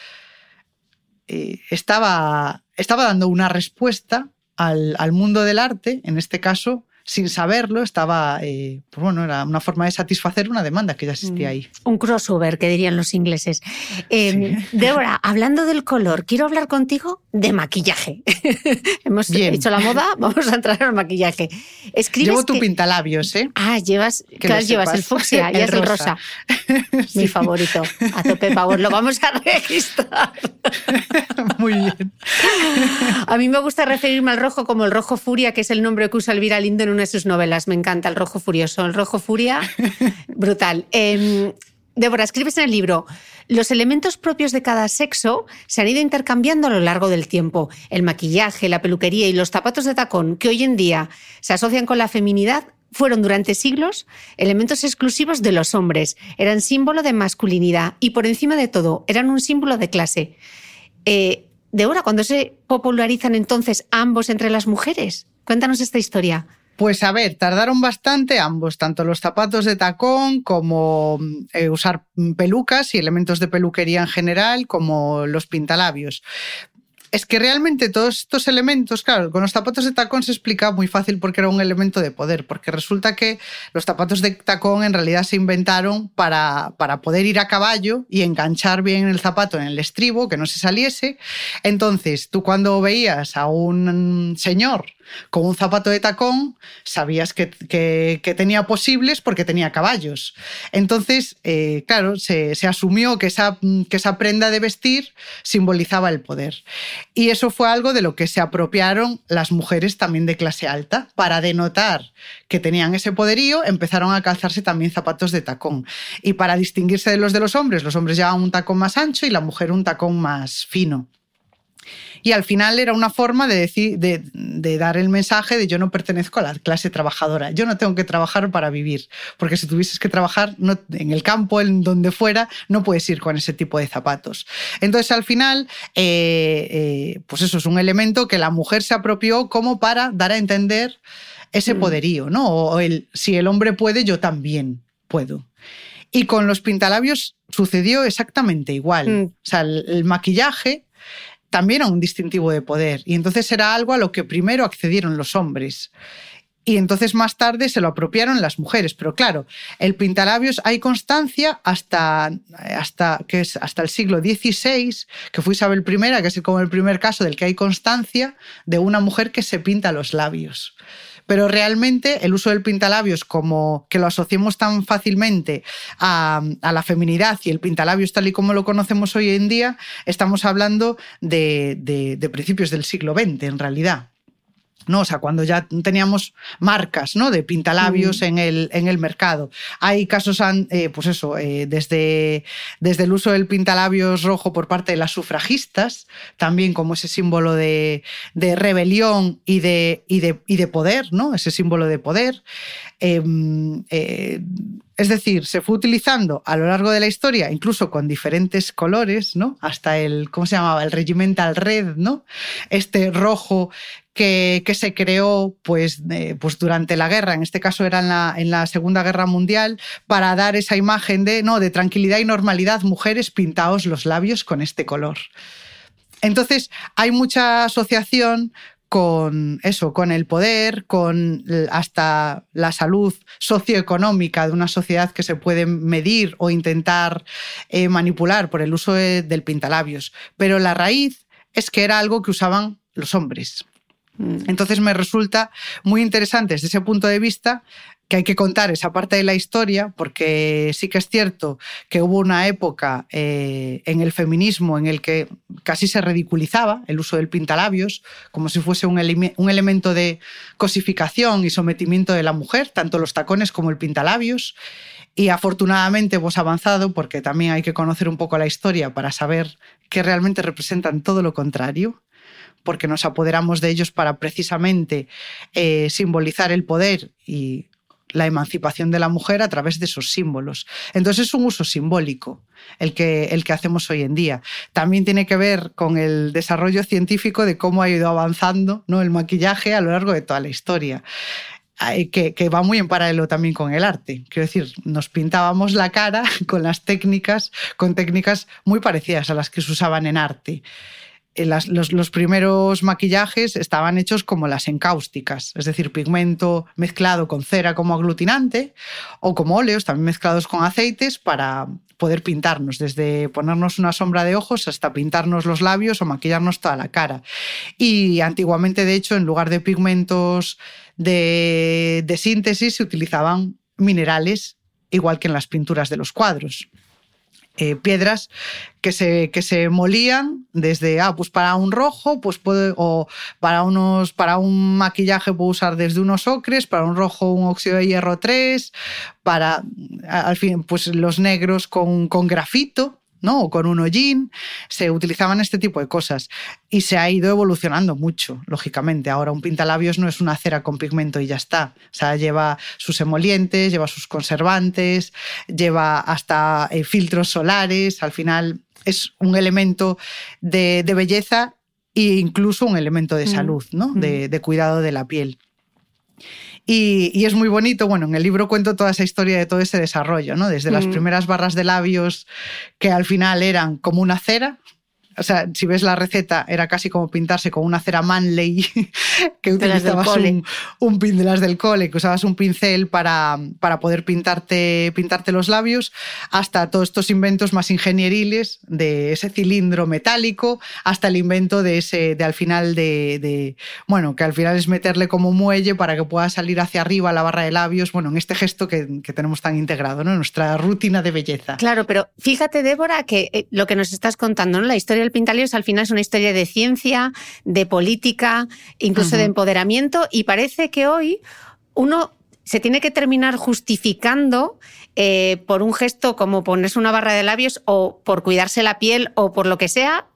eh, estaba, estaba dando una respuesta al, al, mundo del arte, en este caso, sin saberlo, estaba, eh, pues bueno, era una forma de satisfacer una demanda que ya existía mm. ahí. Un crossover, que dirían los ingleses. Eh, Débora, hablando del color, quiero hablar contigo de maquillaje. Hemos hecho la moda, vamos a entrar al maquillaje. Llevo tu pintalabios, ¿eh? Ah, llevas, claro, llevas el fucsia y el, el rosa. Mi favorito. A tope, favor, lo vamos a registrar. Muy bien. A mí me gusta referirme al rojo como el rojo furia, que es el nombre que usa Elvira Lindo en una de sus novelas. Me encanta el rojo furioso, el rojo furia, brutal. Eh, Débora, escribes en el libro, los elementos propios de cada sexo se han ido intercambiando a lo largo del tiempo. El maquillaje, la peluquería y los zapatos de tacón, que hoy en día se asocian con la feminidad, fueron durante siglos elementos exclusivos de los hombres, eran símbolo de masculinidad y por encima de todo eran un símbolo de clase. Eh, Débora, ¿cuándo se popularizan entonces ambos entre las mujeres? Cuéntanos esta historia. Pues a ver, tardaron bastante ambos, tanto los zapatos de tacón como eh, usar pelucas y elementos de peluquería en general, como los pintalabios. Es que realmente todos estos elementos, claro, con los zapatos de tacón se explica muy fácil porque era un elemento de poder, porque resulta que los zapatos de tacón en realidad se inventaron para, para poder ir a caballo y enganchar bien el zapato en el estribo, que no se saliese. Entonces, tú cuando veías a un señor Con un zapato de tacón sabías que, tenía posibles porque tenía caballos. Entonces, eh, claro, se, asumió que esa, que esa prenda de vestir simbolizaba el poder. Y eso fue algo de lo que se apropiaron las mujeres también de clase alta. Para denotar que tenían ese poderío, empezaron a calzarse también zapatos de tacón. Y para distinguirse de los de los hombres, los hombres llevaban un tacón más ancho y la mujer un tacón más fino. Y al final era una forma de, decir, de, dar el mensaje de yo no pertenezco a la clase trabajadora, yo no tengo que trabajar para vivir, porque si tuvieses que trabajar en el campo, en donde fuera, no puedes ir con ese tipo de zapatos. Entonces al final, eh, eh, pues eso es un elemento que la mujer se apropió como para dar a entender ese mm. poderío, ¿no? O el si el hombre puede, yo también puedo. Y con los pintalabios sucedió exactamente igual. Mm. O sea, el maquillaje también era un distintivo de poder. Y entonces era algo a lo que primero accedieron los hombres. Y entonces más tarde se lo apropiaron las mujeres. Pero claro, el pintalabios hay constancia hasta, hasta, que es hasta el siglo XVI, que fue Isabel I, que es como el primer caso del que hay constancia de una mujer que se pinta los labios pero realmente el uso del pintalabios como que lo asociemos tan fácilmente a, la feminidad y el pintalabios tal y como lo conocemos hoy en día, estamos hablando de principios del siglo XX en realidad. ¿No? O sea, cuando ya teníamos marcas ¿no? de pintalabios mm. en, el, en el mercado. Hay casos, eh, pues eso, eh, desde, desde el uso del pintalabios rojo por parte de las sufragistas, también como ese símbolo de, rebelión y de, y de, y de poder, ¿no? Ese símbolo de poder. Em, eh, es decir, se fue utilizando a lo largo de la historia, incluso con diferentes colores, ¿no? Hasta el, ¿cómo se llamaba? El regimental red, ¿no? Este rojo que, se creó pues, pues durante la guerra, en este caso era en la, en la, Segunda Guerra Mundial, para dar esa imagen de, no, de tranquilidad y normalidad, mujeres pintaos los labios con este color. Entonces, hay mucha asociación con eso, con el poder, con hasta la salud socioeconómica de una sociedad que se puede medir o intentar eh, manipular por el uso del pintalabios. Pero la raíz es que era algo que usaban los hombres. Mm. Entonces me resulta muy interesante desde ese punto de vista que hay que contar esa parte de la historia, porque sí que es cierto que hubo una época eh, en el feminismo en el que casi se ridiculizaba el uso del pintalabios, como si fuese un, elemento de cosificación y sometimiento de la mujer, tanto los tacones como el pintalabios. Y afortunadamente hemos avanzado porque también hay que conocer un poco la historia para saber que realmente representan todo lo contrario porque nos apoderamos de ellos para precisamente eh, simbolizar el poder y la emancipación de la mujer a través de esos símbolos. Entonces es un uso simbólico el que, el que hacemos hoy en día. También tiene que ver con el desarrollo científico de cómo ha ido avanzando ¿no? el maquillaje a lo largo de toda la historia. Que, que, va muy en paralelo también con el arte. Quiero decir, nos pintábamos la cara con las técnicas, con técnicas muy parecidas a las que se usaban en arte. Eh, los, primeros maquillajes estaban hechos como las encáusticas, es decir, pigmento mezclado con cera como aglutinante o como óleos también mezclados con aceites para poder pintarnos, desde ponernos una sombra de ojos hasta pintarnos los labios o maquillarnos toda la cara. Y antiguamente, de hecho, en lugar de pigmentos de, de síntesis se utilizaban minerales igual que en las pinturas de los cuadros. Eh, piedras que se, que se molían desde, ah, pues para un rojo, pues puede, o para, unos, para un maquillaje puedo usar desde unos ocres, para un rojo un óxido de hierro 3, para, al fin, pues los negros con, con grafito, ¿no? O con un hollín, se utilizaban este tipo de cosas y se ha ido evolucionando mucho, lógicamente. Ahora un pintalabios no es una cera con pigmento y ya está. O sea, lleva sus emolientes, lleva sus conservantes, lleva hasta eh, filtros solares, al final es un elemento de, belleza e incluso un elemento de mm. salud, ¿no? Mm. de cuidado de la piel. Y, es muy bonito, bueno, en el libro cuento toda esa historia de todo ese desarrollo, ¿no? Desde las mm. primeras barras de labios que al final eran como una cera, o sea, si ves la receta, era casi como pintarse con una cera Manley, que utilizabas un, un, pin de las del cole, que usabas un pincel para, para poder pintarte, pintarte los labios, hasta todos estos inventos más ingenieriles de ese cilindro metálico, hasta el invento de ese, de al final de, bueno, que al final es meterle como muelle para que pueda salir hacia arriba la barra de labios, bueno, en este gesto que, que tenemos tan integrado, ¿no? Nuestra rutina de belleza. Claro, pero fíjate, Débora, que eh, lo que nos estás contando, ¿no? La historia del Pintalios al final es una historia de ciencia, de política, incluso de empoderamiento y parece que hoy uno se tiene que terminar justificando eh, por un gesto como ponerse una barra de labios o por cuidarse la piel o por lo que sea,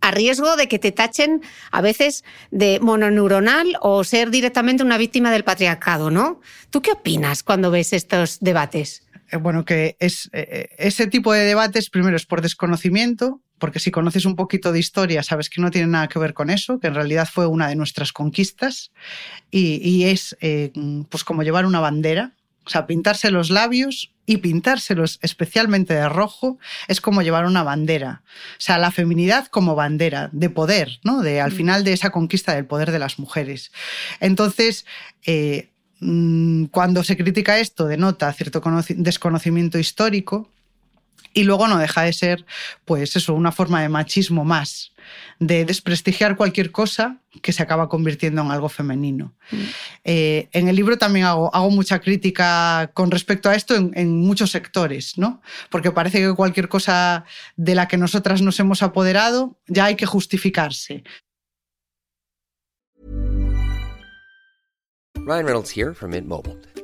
a riesgo de que te tachen a veces de mononeuronal o ser directamente una víctima del patriarcado, ¿no? ¿Tú qué opinas cuando ves estos debates? Eh, bueno, que es eh, ese tipo de debates primero es por desconocimiento, porque si conoces un poquito de historia sabes que no tiene nada que ver con eso, que en realidad fue una de nuestras conquistas y, es eh, pues como llevar una bandera, o sea, pintarse los labios y pintárselos especialmente de rojo es como llevar una bandera. O sea, la feminidad como bandera de poder, ¿no? De al mm. final de esa conquista del poder de las mujeres. Entonces, eh, mm, cuando se critica esto, denota cierto desconocimiento histórico y luego no deja de ser, pues eso, una forma de machismo más, de desprestigiar cualquier cosa que se acaba convirtiendo en algo femenino. Mm. Eh, en el libro también hago, hago, mucha crítica con respecto a esto en, en, muchos sectores, ¿no? Porque parece que cualquier cosa de la que nosotras nos hemos apoderado ya hay que justificarse. Ryan Reynolds here from Mint Mobile.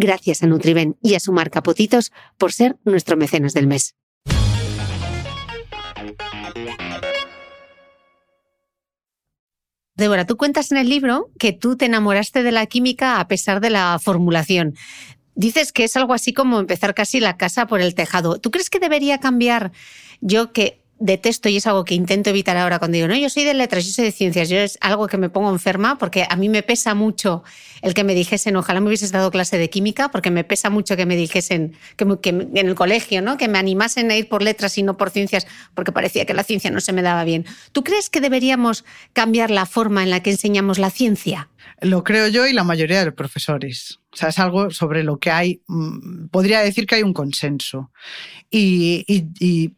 Gracias a Nutriben y a su marca Potitos por ser nuestro mecenas del mes. Débora, tú cuentas en el libro que tú te enamoraste de la química a pesar de la formulación. Dices que es algo así como empezar casi la casa por el tejado. ¿Tú crees que debería cambiar yo que detesto y es algo que intento evitar ahora cuando digo, no, yo soy de letras, yo soy de ciencias, yo es algo que me pongo enferma porque a mí me pesa mucho el que me dijesen, ojalá me hubieses dado clase de química, porque me pesa mucho que me dijesen que, en el colegio, ¿no? que me animasen a ir por letras y no por ciencias, porque parecía que la ciencia no se me daba bien. ¿Tú crees que deberíamos cambiar la forma en la que enseñamos la ciencia? Lo creo yo y la mayoría de los profesores. O sea, es algo sobre lo que hay, mm, podría decir que hay un consenso. Y,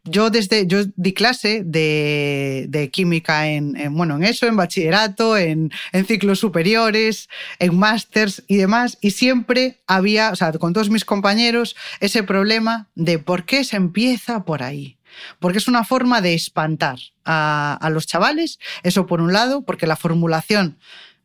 yo desde, yo di clase de, química en, bueno, en eso, en bachillerato, en, en ciclos superiores, en másters y demás, y siempre había, o sea, con todos mis compañeros, ese problema de por qué se empieza por ahí. porque es una forma de espantar a los chavales, eso por un lado, porque la formulación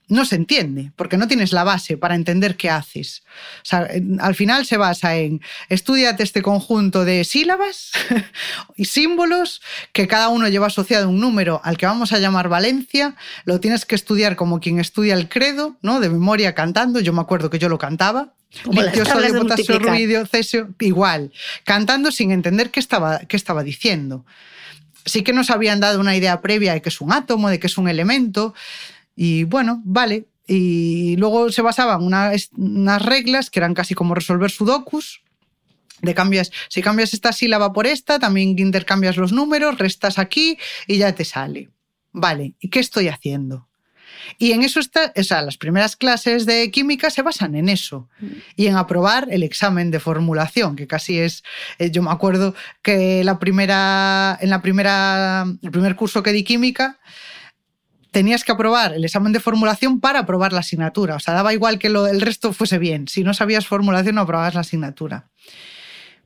no se entiende, porque no tienes la base para entender qué haces. O sea, al final se basa en estudiate este conjunto de sílabas y símbolos que cada uno lleva asociado un número al que vamos a llamar Valencia, lo tienes que estudiar como quien estudia el credo, ¿no? De memoria cantando, yo me acuerdo que yo lo cantaba. Como Litio, sodio, potasio, ruidio, cesio, igual, cantando sin entender qué estaba, qué estaba diciendo. Sí que nos habían dado una idea previa de que es un átomo, de que es un elemento, y bueno, vale. Y luego se basaban unas, reglas que eran casi como resolver sudokus. De cambias, si cambias esta sílaba por esta, también intercambias los números, restas aquí y ya te sale. Vale, ¿y qué estoy haciendo? Y en eso está, o las primeras clases de química se basan en eso y en aprobar el examen de formulación, que casi es, eh, yo me acuerdo que la primera, en la primera, el primer curso que di química, tenías que aprobar el examen de formulación para aprobar la asignatura. O sea, daba igual que lo, el resto fuese bien. Si no sabías formulación, no aprobabas la asignatura.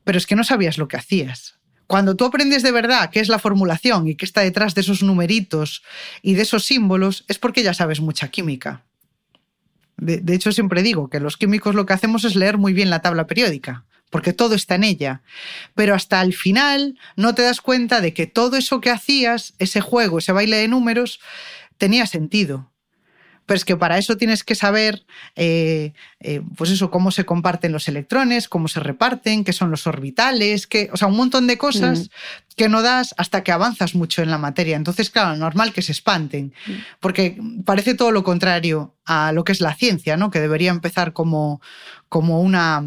Pero es que no sabías lo que hacías. Cuando tú aprendes de verdad qué es la formulación y qué está detrás de esos numeritos y de esos símbolos, es porque ya sabes mucha química. De, de hecho, siempre digo que los químicos lo que hacemos es leer muy bien la tabla periódica, porque todo está en ella. Pero hasta el final no te das cuenta de que todo eso que hacías, ese juego, ese baile de números, tenía sentido. Pero es que para eso tienes que saber, eh, eh, pues eso, cómo se comparten los electrones, cómo se reparten, qué son los orbitales, que, o sea, un montón de cosas Mm. que no das hasta que avanzas mucho en la materia. Entonces, claro, normal que se espanten, porque parece todo lo contrario a lo que es la ciencia, ¿no? Que debería empezar como, como una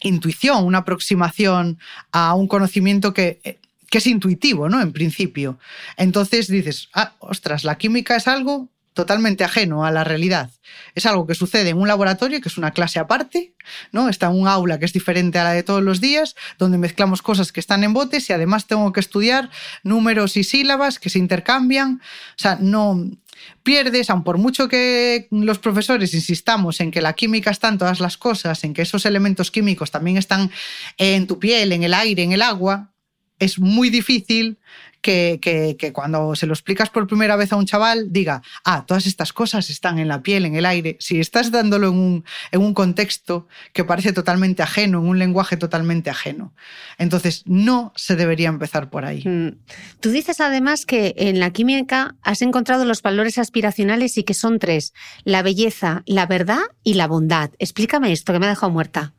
intuición, una aproximación a un conocimiento que, que es intuitivo, ¿no? En principio. Entonces dices, ah, ostras, la química es algo totalmente ajeno a la realidad. Es algo que sucede en un laboratorio, que es una clase aparte, ¿no? Está en un aula que es diferente a la de todos los días, donde mezclamos cosas que están en botes y además tengo que estudiar números y sílabas que se intercambian. O sea, no pierdes, aun por mucho que los profesores insistamos en que la química está en todas las cosas, en que esos elementos químicos también están en tu piel, en el aire, en el agua, es muy difícil que, que, cuando se lo explicas por primera vez a un chaval diga, ah, todas estas cosas están en la piel, en el aire. Si estás dándolo en un, en un contexto que parece totalmente ajeno, en un lenguaje totalmente ajeno. Entonces, no se debería empezar por ahí. Mm. Tú dices además que en la química has encontrado los valores aspiracionales y que son tres, la belleza, la verdad y la bondad. Explícame esto, que me ha dejado muerta.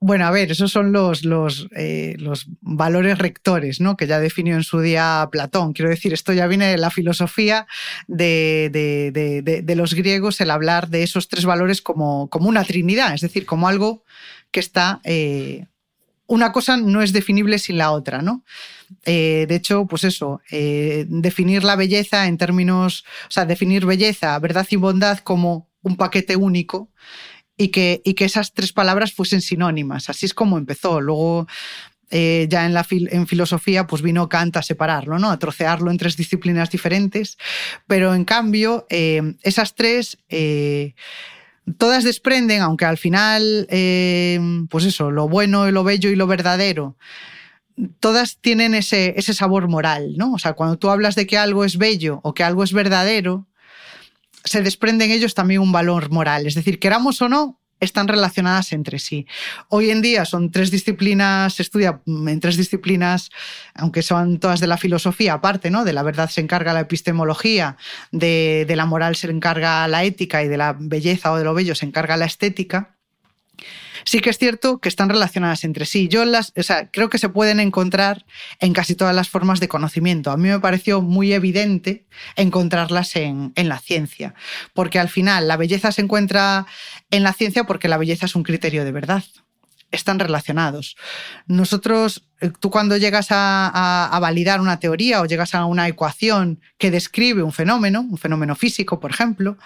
Bueno, a ver, esos son los, los, eh, los, valores rectores, ¿no? Que ya definió en su día Platón. Quiero decir, esto ya viene de la filosofía de, de, de, de, los griegos, el hablar de esos tres valores como, como una trinidad, es decir, como algo que está. Eh, una cosa no es definible sin la otra, ¿no? Eh, de hecho, pues eso, definir la belleza en términos, o sea, definir belleza, verdad y bondad como un paquete único y que, y que esas tres palabras fuesen sinónimas. Así es como empezó. Luego, eh, ya en, la fil en filosofía, pues vino Kant a separarlo, ¿no? a trocearlo en tres disciplinas diferentes. Pero en cambio, eh, esas tres. Eh, todas desprenden, aunque al final, pues eso, lo bueno, lo bello y lo verdadero, todas tienen ese, ese sabor moral, ¿no? O sea, cuando tú hablas de que algo es bello o que algo es verdadero, se desprende en ellos también un valor moral. Es decir, queramos o no, están relacionadas entre sí. Hoy en día son tres disciplinas, se estudia en tres disciplinas, aunque son todas de la filosofía, aparte, ¿no? De la verdad se encarga la epistemología, de, de la moral se encarga la ética y de la belleza o de lo bello se encarga la estética sí que es cierto que están relacionadas entre sí. Yo las, o sea, creo que se pueden encontrar en casi todas las formas de conocimiento. A mí me pareció muy evidente encontrarlas en, en, la ciencia, porque al final la belleza se encuentra en la ciencia porque la belleza es un criterio de verdad. Están relacionados. Nosotros, tú cuando llegas a, a, a validar una teoría o llegas a una ecuación que describe un fenómeno, un fenómeno físico, por ejemplo,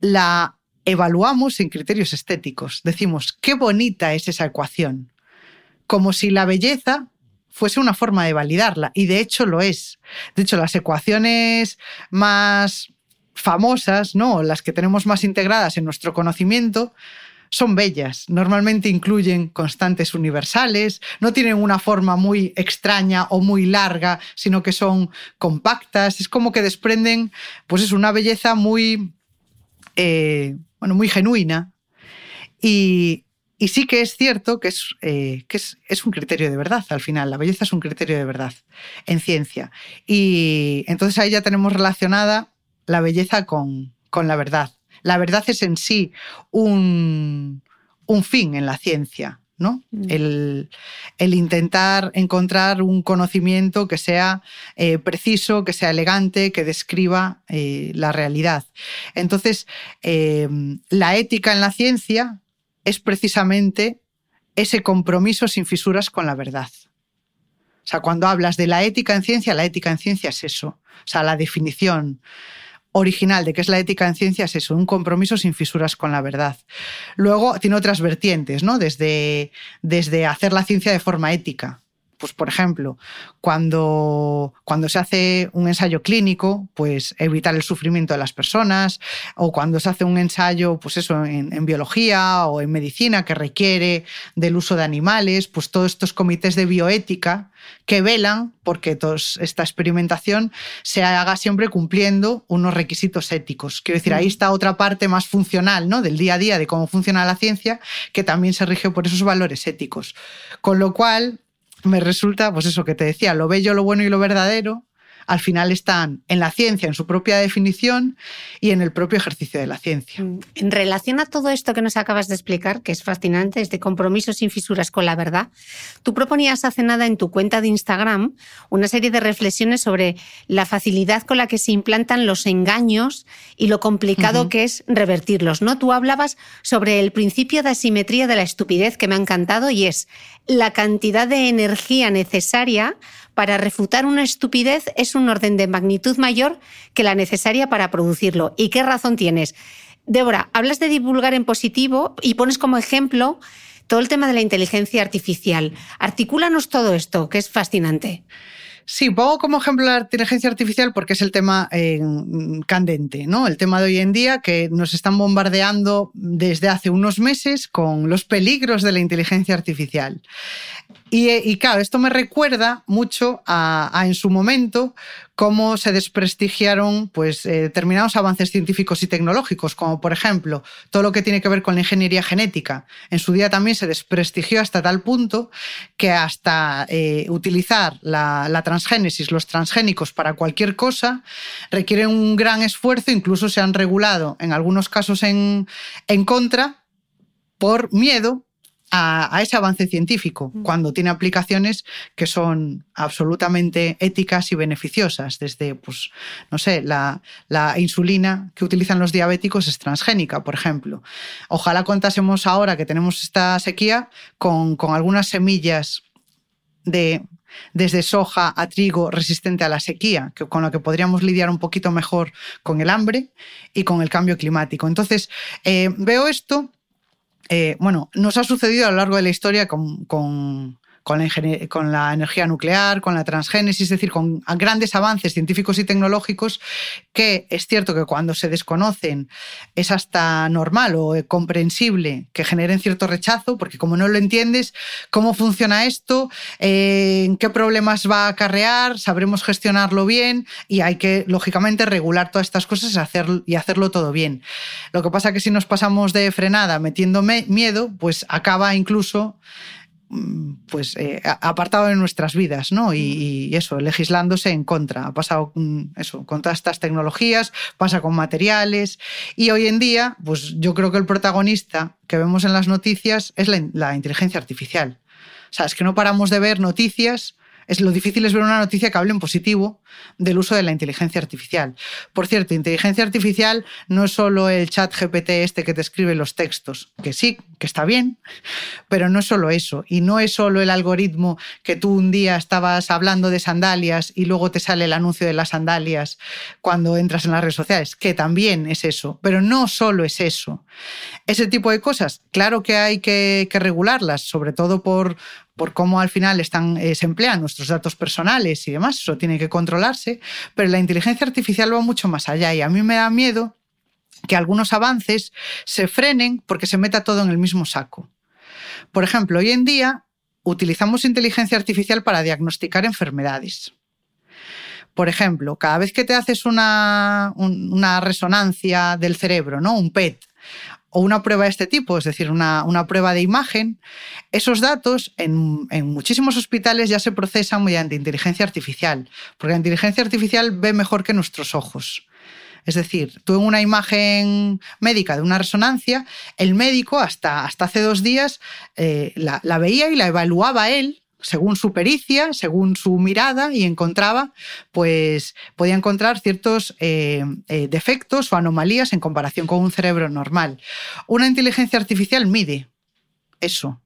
la evaluamos en criterios estéticos. Decimos, qué bonita es esa ecuación. Como si la belleza fuese una forma de validarla. Y de hecho lo es. De hecho, las ecuaciones más famosas, ¿no? las que tenemos más integradas en nuestro conocimiento, son bellas. Normalmente incluyen constantes universales, no tienen una forma muy extraña o muy larga, sino que son compactas. Es como que desprenden, pues es una belleza muy, eh, bueno, muy genuina. Y, sí que es cierto que, es, eh, que es, un criterio de verdad al final. La belleza es un criterio de verdad en ciencia. Y entonces ahí ya tenemos relacionada la belleza con, con la verdad la verdad es en sí un, fin en la ciencia. ¿No? Mm. El, intentar encontrar un conocimiento que sea eh, preciso, que sea elegante, que describa eh, la realidad. Entonces, em, la ética en la ciencia es precisamente ese compromiso sin fisuras con la verdad. O sea, cuando hablas de la ética en ciencia, la ética en ciencia es eso. O sea, la definición original de qué es la ética en ciencias es un compromiso sin fisuras con la verdad. Luego tiene otras vertientes, ¿no? Desde, desde hacer la ciencia de forma ética. Pues, por ejemplo, cuando, cuando se hace un ensayo clínico, pues evitar el sufrimiento de las personas, o cuando se hace un ensayo, pues eso, en, en biología o en medicina que requiere del uso de animales, pues todos estos comités de bioética que velan porque esta experimentación se haga siempre cumpliendo unos requisitos éticos. Quiero decir, ahí mm. está otra parte más funcional ¿no? del día a día de cómo funciona la ciencia, que también se rige por esos valores éticos. Con lo cual, me resulta, pues eso que te decía, lo bello, lo bueno y lo verdadero, al final están en la ciencia, en su propia definición y en el propio ejercicio de la ciencia. Mm. En relación a todo esto que nos acabas de explicar, que es fascinante, este compromiso sin fisuras con la verdad, tú proponías hace nada en tu cuenta de Instagram una serie de reflexiones sobre la facilidad con la que se implantan los engaños y lo complicado que es revertirlos. ¿no? Tú hablabas sobre el principio de asimetría de la estupidez que me ha encantado y es la cantidad de energía necesaria para refutar una estupidez es un orden de magnitud mayor que la necesaria para producirlo. ¿Y qué razón tienes? Débora, hablas de divulgar en positivo y pones como ejemplo todo el tema de la inteligencia artificial. Articúlanos todo esto, que es fascinante. Sí, pongo como ejemplo la inteligencia artificial porque es el tema eh, candente, ¿no? El tema de hoy en día que nos están bombardeando desde hace unos meses con los peligros de la inteligencia artificial. Y, claro, esto me recuerda mucho a, en su momento cómo se desprestigiaron pues, eh, determinados avances científicos y tecnológicos, como por ejemplo todo lo que tiene que ver con la ingeniería genética. En su día también se desprestigió hasta tal punto que hasta eh, utilizar la, transgénesis, los transgénicos para cualquier cosa, requiere un gran esfuerzo, incluso se han regulado en algunos casos en contra por miedo a, ese avance científico, mm. cuando tiene aplicaciones que son absolutamente éticas y beneficiosas, desde, pues, no sé, la, insulina que utilizan los diabéticos es transgénica, por ejemplo. Ojalá contásemos ahora que tenemos esta sequía con, algunas semillas de desde soja a trigo resistente a la sequía, que, con lo que podríamos lidiar un poquito mejor con el hambre y con el cambio climático. Entonces, eh, veo esto eh, bueno, nos ha sucedido a lo largo de la historia con, con la, energía nuclear, con la transgénesis, es decir, con grandes avances científicos y tecnológicos que es cierto que cuando se desconocen es hasta normal o comprensible que generen cierto rechazo, porque como no lo entiendes, cómo funciona esto, eh, qué problemas va a acarrear, sabremos gestionarlo bien y hay que, lógicamente, regular todas estas cosas y hacerlo todo bien. Lo que pasa es que si nos pasamos de frenada metiendo miedo, pues acaba incluso pues eh, apartado de nuestras vidas, ¿no? Y, eso, legislándose en contra. Ha pasado eso, con todas estas tecnologías, pasa con materiales. Y hoy en día, pues yo creo que el protagonista que vemos en las noticias es la, la inteligencia artificial. O sea, es que no paramos de ver noticias es lo difícil es ver una noticia que hable en positivo del uso de la inteligencia artificial. Por cierto, inteligencia artificial no es solo el chat GPT este que te escribe los textos, que sí, que está bien, pero no es solo eso. Y no es solo el algoritmo que tú un día estabas hablando de sandalias y luego te sale el anuncio de las sandalias cuando entras en las redes sociales, que también es eso, pero no solo es eso. Ese tipo de cosas, claro que hay que, que regularlas, sobre todo por, por cómo al final están, eh, se emplean nuestros datos personales y demás, eso tiene que controlarse, pero la inteligencia artificial va mucho más allá y a mí me da miedo que algunos avances se frenen porque se meta todo en el mismo saco. Por ejemplo, hoy en día utilizamos inteligencia artificial para diagnosticar enfermedades. Por ejemplo, cada vez que te haces una, una resonancia del cerebro, ¿no? un PET, o una prueba de este tipo, es decir, una, prueba de imagen, esos datos en, en, muchísimos hospitales ya se procesan mediante inteligencia artificial, porque la inteligencia artificial ve mejor que nuestros ojos. Es decir, tú en una imagen médica de una resonancia, el médico hasta, hasta hace dos días eh, la, la veía y la evaluaba él según su pericia, según su mirada y encontraba, pues podía encontrar ciertos eh, eh, defectos o anomalías en comparación con un cerebro normal. Una inteligencia artificial mide eso,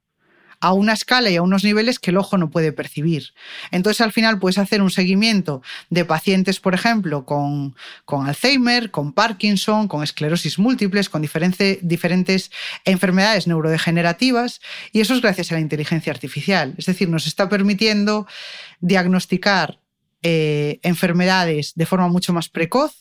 a una escala y a unos niveles que el ojo no puede percibir. Entonces al final puedes hacer un seguimiento de pacientes, por ejemplo, con, Alzheimer, con Parkinson, con esclerosis múltiples, con diferentes enfermedades neurodegenerativas y eso es gracias a la inteligencia artificial. Es decir, nos está permitiendo diagnosticar eh, enfermedades de forma mucho más precoz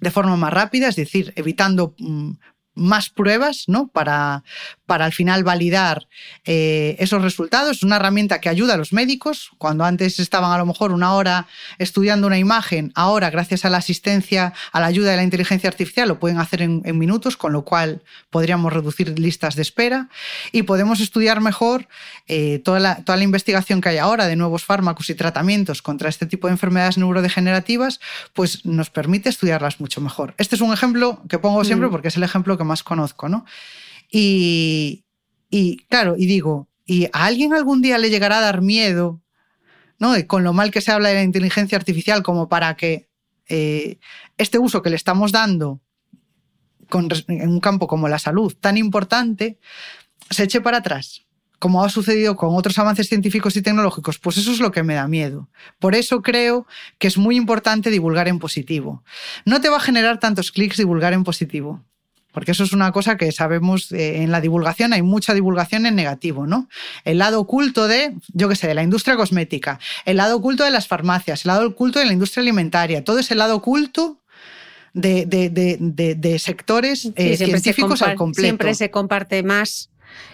de forma más rápida, es decir, evitando mm, más pruebas ¿no? para, para al final validar eh, esos resultados. Es una herramienta que ayuda a los médicos. Cuando antes estaban a lo mejor una hora estudiando una imagen, ahora gracias a la asistencia, a la ayuda de la inteligencia artificial, lo pueden hacer en, minutos, con lo cual podríamos reducir listas de espera y podemos estudiar mejor eh, toda, la, toda la investigación que hay ahora de nuevos fármacos y tratamientos contra este tipo de enfermedades neurodegenerativas, pues nos permite estudiarlas mucho mejor. Este es un ejemplo que pongo siempre mm. porque es el ejemplo que más conozco, ¿no? Y, claro, y digo, ¿y a alguien algún día le llegará a dar miedo, ¿no? con lo mal que se habla de la inteligencia artificial, como para que eh, este uso que le estamos dando en un campo como la salud tan importante se eche para atrás? como ha sucedido con otros avances científicos y tecnológicos, pues eso es lo que me da miedo. Por eso creo que es muy importante divulgar en positivo. No te va a generar tantos clics divulgar en positivo, porque eso es una cosa que sabemos eh, en la divulgación, hay mucha divulgación en negativo, ¿no? El lado oculto de, yo qué sé, de la industria cosmética, el lado oculto de las farmacias, el lado oculto de la industria alimentaria, todo ese lado oculto de, sectores eh, científicos al completo. Siempre se comparte más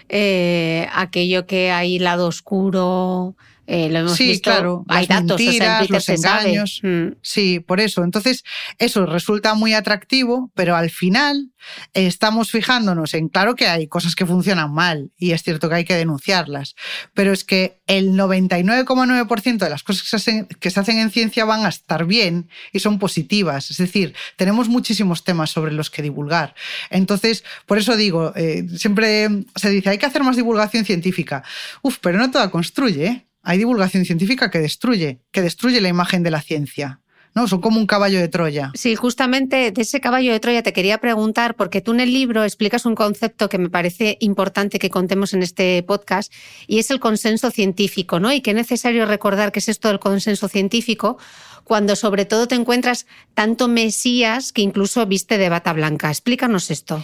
eh, aquello que hay lado oscuro, eh, lo hemos sí, claro. Hay datos, mentiras, los engaños. Mm. Sí, por eso. Entonces, eso resulta muy atractivo, pero al final estamos fijándonos en, claro que hay cosas que funcionan mal y es cierto que hay que denunciarlas, pero es que el 99,9% de las cosas que se, hacen, que se hacen en ciencia van a estar bien y son positivas. Es decir, tenemos muchísimos temas sobre los que divulgar. Entonces, por eso digo, eh, siempre se dice, hay que hacer más divulgación científica. Uf, pero no toda construye, ¿eh? Hay divulgación científica que destruye, que destruye la imagen de la ciencia. ¿no? Son como un caballo de Troya. Sí, justamente de ese caballo de Troya te quería preguntar, porque tú en el libro explicas un concepto que me parece importante que contemos en este podcast, y es el consenso científico, ¿no? Y que es necesario recordar qué es esto del consenso científico, cuando sobre todo te encuentras tanto Mesías que incluso viste de bata blanca. Explícanos esto.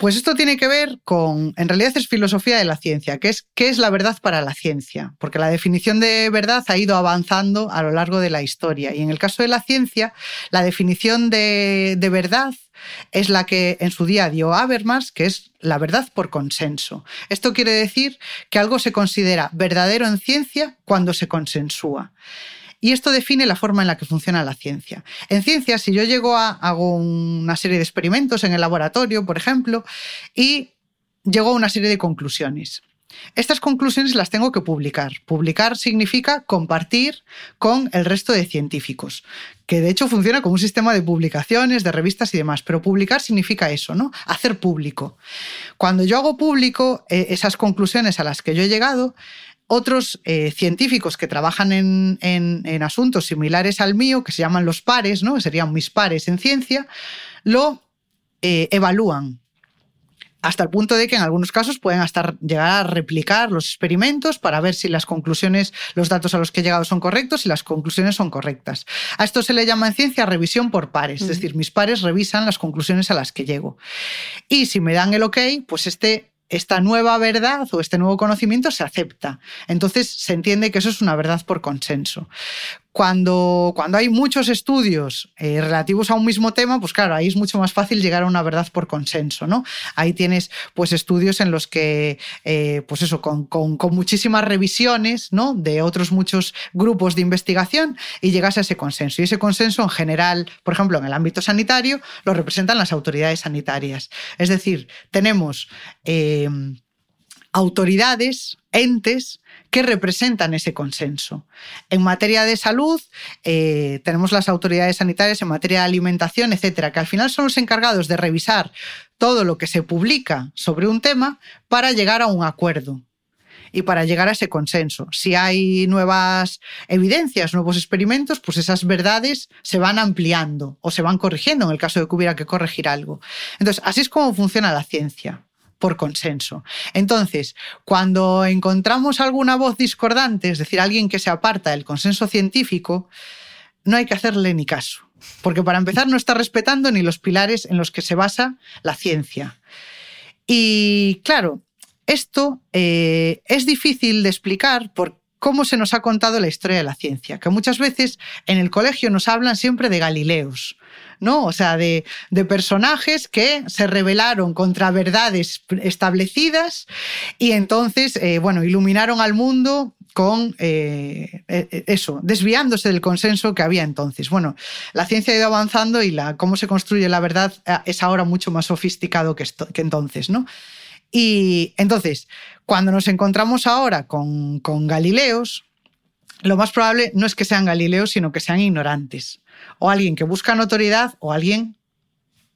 Pues esto tiene que ver con, en realidad es filosofía de la ciencia, que es qué es la verdad para la ciencia, porque la definición de verdad ha ido avanzando a lo largo de la historia. Y en el caso de la ciencia, la definición de, verdad es la que en su día dio Habermas, que es la verdad por consenso. Esto quiere decir que algo se considera verdadero en ciencia cuando se consensúa. Y esto define la forma en la que funciona la ciencia. En ciencia, si yo llego a, hago una serie de experimentos en el laboratorio, por ejemplo, y llego a una serie de conclusiones. Estas conclusiones las tengo que publicar. Publicar significa compartir con el resto de científicos, que de hecho funciona como un sistema de publicaciones, de revistas y demás, pero publicar significa eso, ¿no? Hacer público. Cuando yo hago público eh, esas conclusiones a las que yo he llegado, otros eh, científicos que trabajan en, asuntos similares al mío, que se llaman los pares, ¿no? serían mis pares en ciencia, lo eh, evalúan hasta el punto de que en algunos casos pueden hasta llegar a replicar los experimentos para ver si las conclusiones, los datos a los que he llegado son correctos y las conclusiones son correctas. A esto se le llama en ciencia revisión por pares, es decir, mis pares revisan las conclusiones a las que llego. Y si me dan el ok, pues este esta nueva verdad o este nuevo conocimiento se acepta. Entonces se entiende que eso es una verdad por consenso. Cuando, cuando hay muchos estudios eh, relativos a un mismo tema, pues claro, ahí es mucho más fácil llegar a una verdad por consenso, ¿no? Ahí tienes pues estudios en los que, eh, pues eso, con, con, con, muchísimas revisiones, ¿no? De otros muchos grupos de investigación y llegas a ese consenso. Y ese consenso, en general, por ejemplo, en el ámbito sanitario, lo representan las autoridades sanitarias. Es decir, tenemos eh, autoridades, entes, que representan ese consenso. En materia de salud, eh, tenemos las autoridades sanitarias en materia de alimentación, etcétera, que al final son los encargados de revisar todo lo que se publica sobre un tema para llegar a un acuerdo y para llegar a ese consenso. Si hay nuevas evidencias, nuevos experimentos, pues esas verdades se van ampliando o se van corrigiendo en el caso de que hubiera que corregir algo. Entonces, así es como funciona la ciencia por consenso. Entonces, cuando encontramos alguna voz discordante, es decir, alguien que se aparta del consenso científico, no hay que hacerle ni caso, porque para empezar no está respetando ni los pilares en los que se basa la ciencia. Y claro, esto eh, es difícil de explicar por cómo se nos ha contado la historia de la ciencia, que muchas veces en el colegio nos hablan siempre de Galileos, ¿no? O sea, de, personajes que se rebelaron contra verdades establecidas y entonces, eh, bueno, iluminaron al mundo con eh, eh, eso, desviándose del consenso que había entonces. Bueno, la ciencia ha ido avanzando y la, cómo se construye la verdad es ahora mucho más sofisticado que, que entonces, ¿no? Y entonces, cuando nos encontramos ahora con, con Galileos, lo más probable no es que sean Galileos, sino que sean ignorantes o alguien que busca notoriedad o alguien,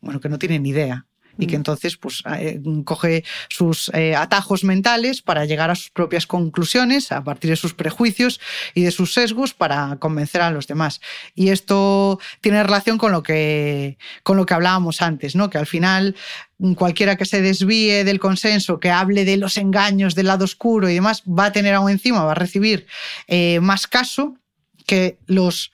bueno, que no tiene ni idea y que mm. entonces pues, eh, coge sus eh, atajos mentales para llegar a sus propias conclusiones a partir de sus prejuicios y de sus sesgos para convencer a los demás. Y esto tiene relación con lo que, con lo que hablábamos antes, ¿no? que al final cualquiera que se desvíe del consenso, que hable de los engaños del lado oscuro y demás, va a tener aún encima, va a recibir eh, más caso que los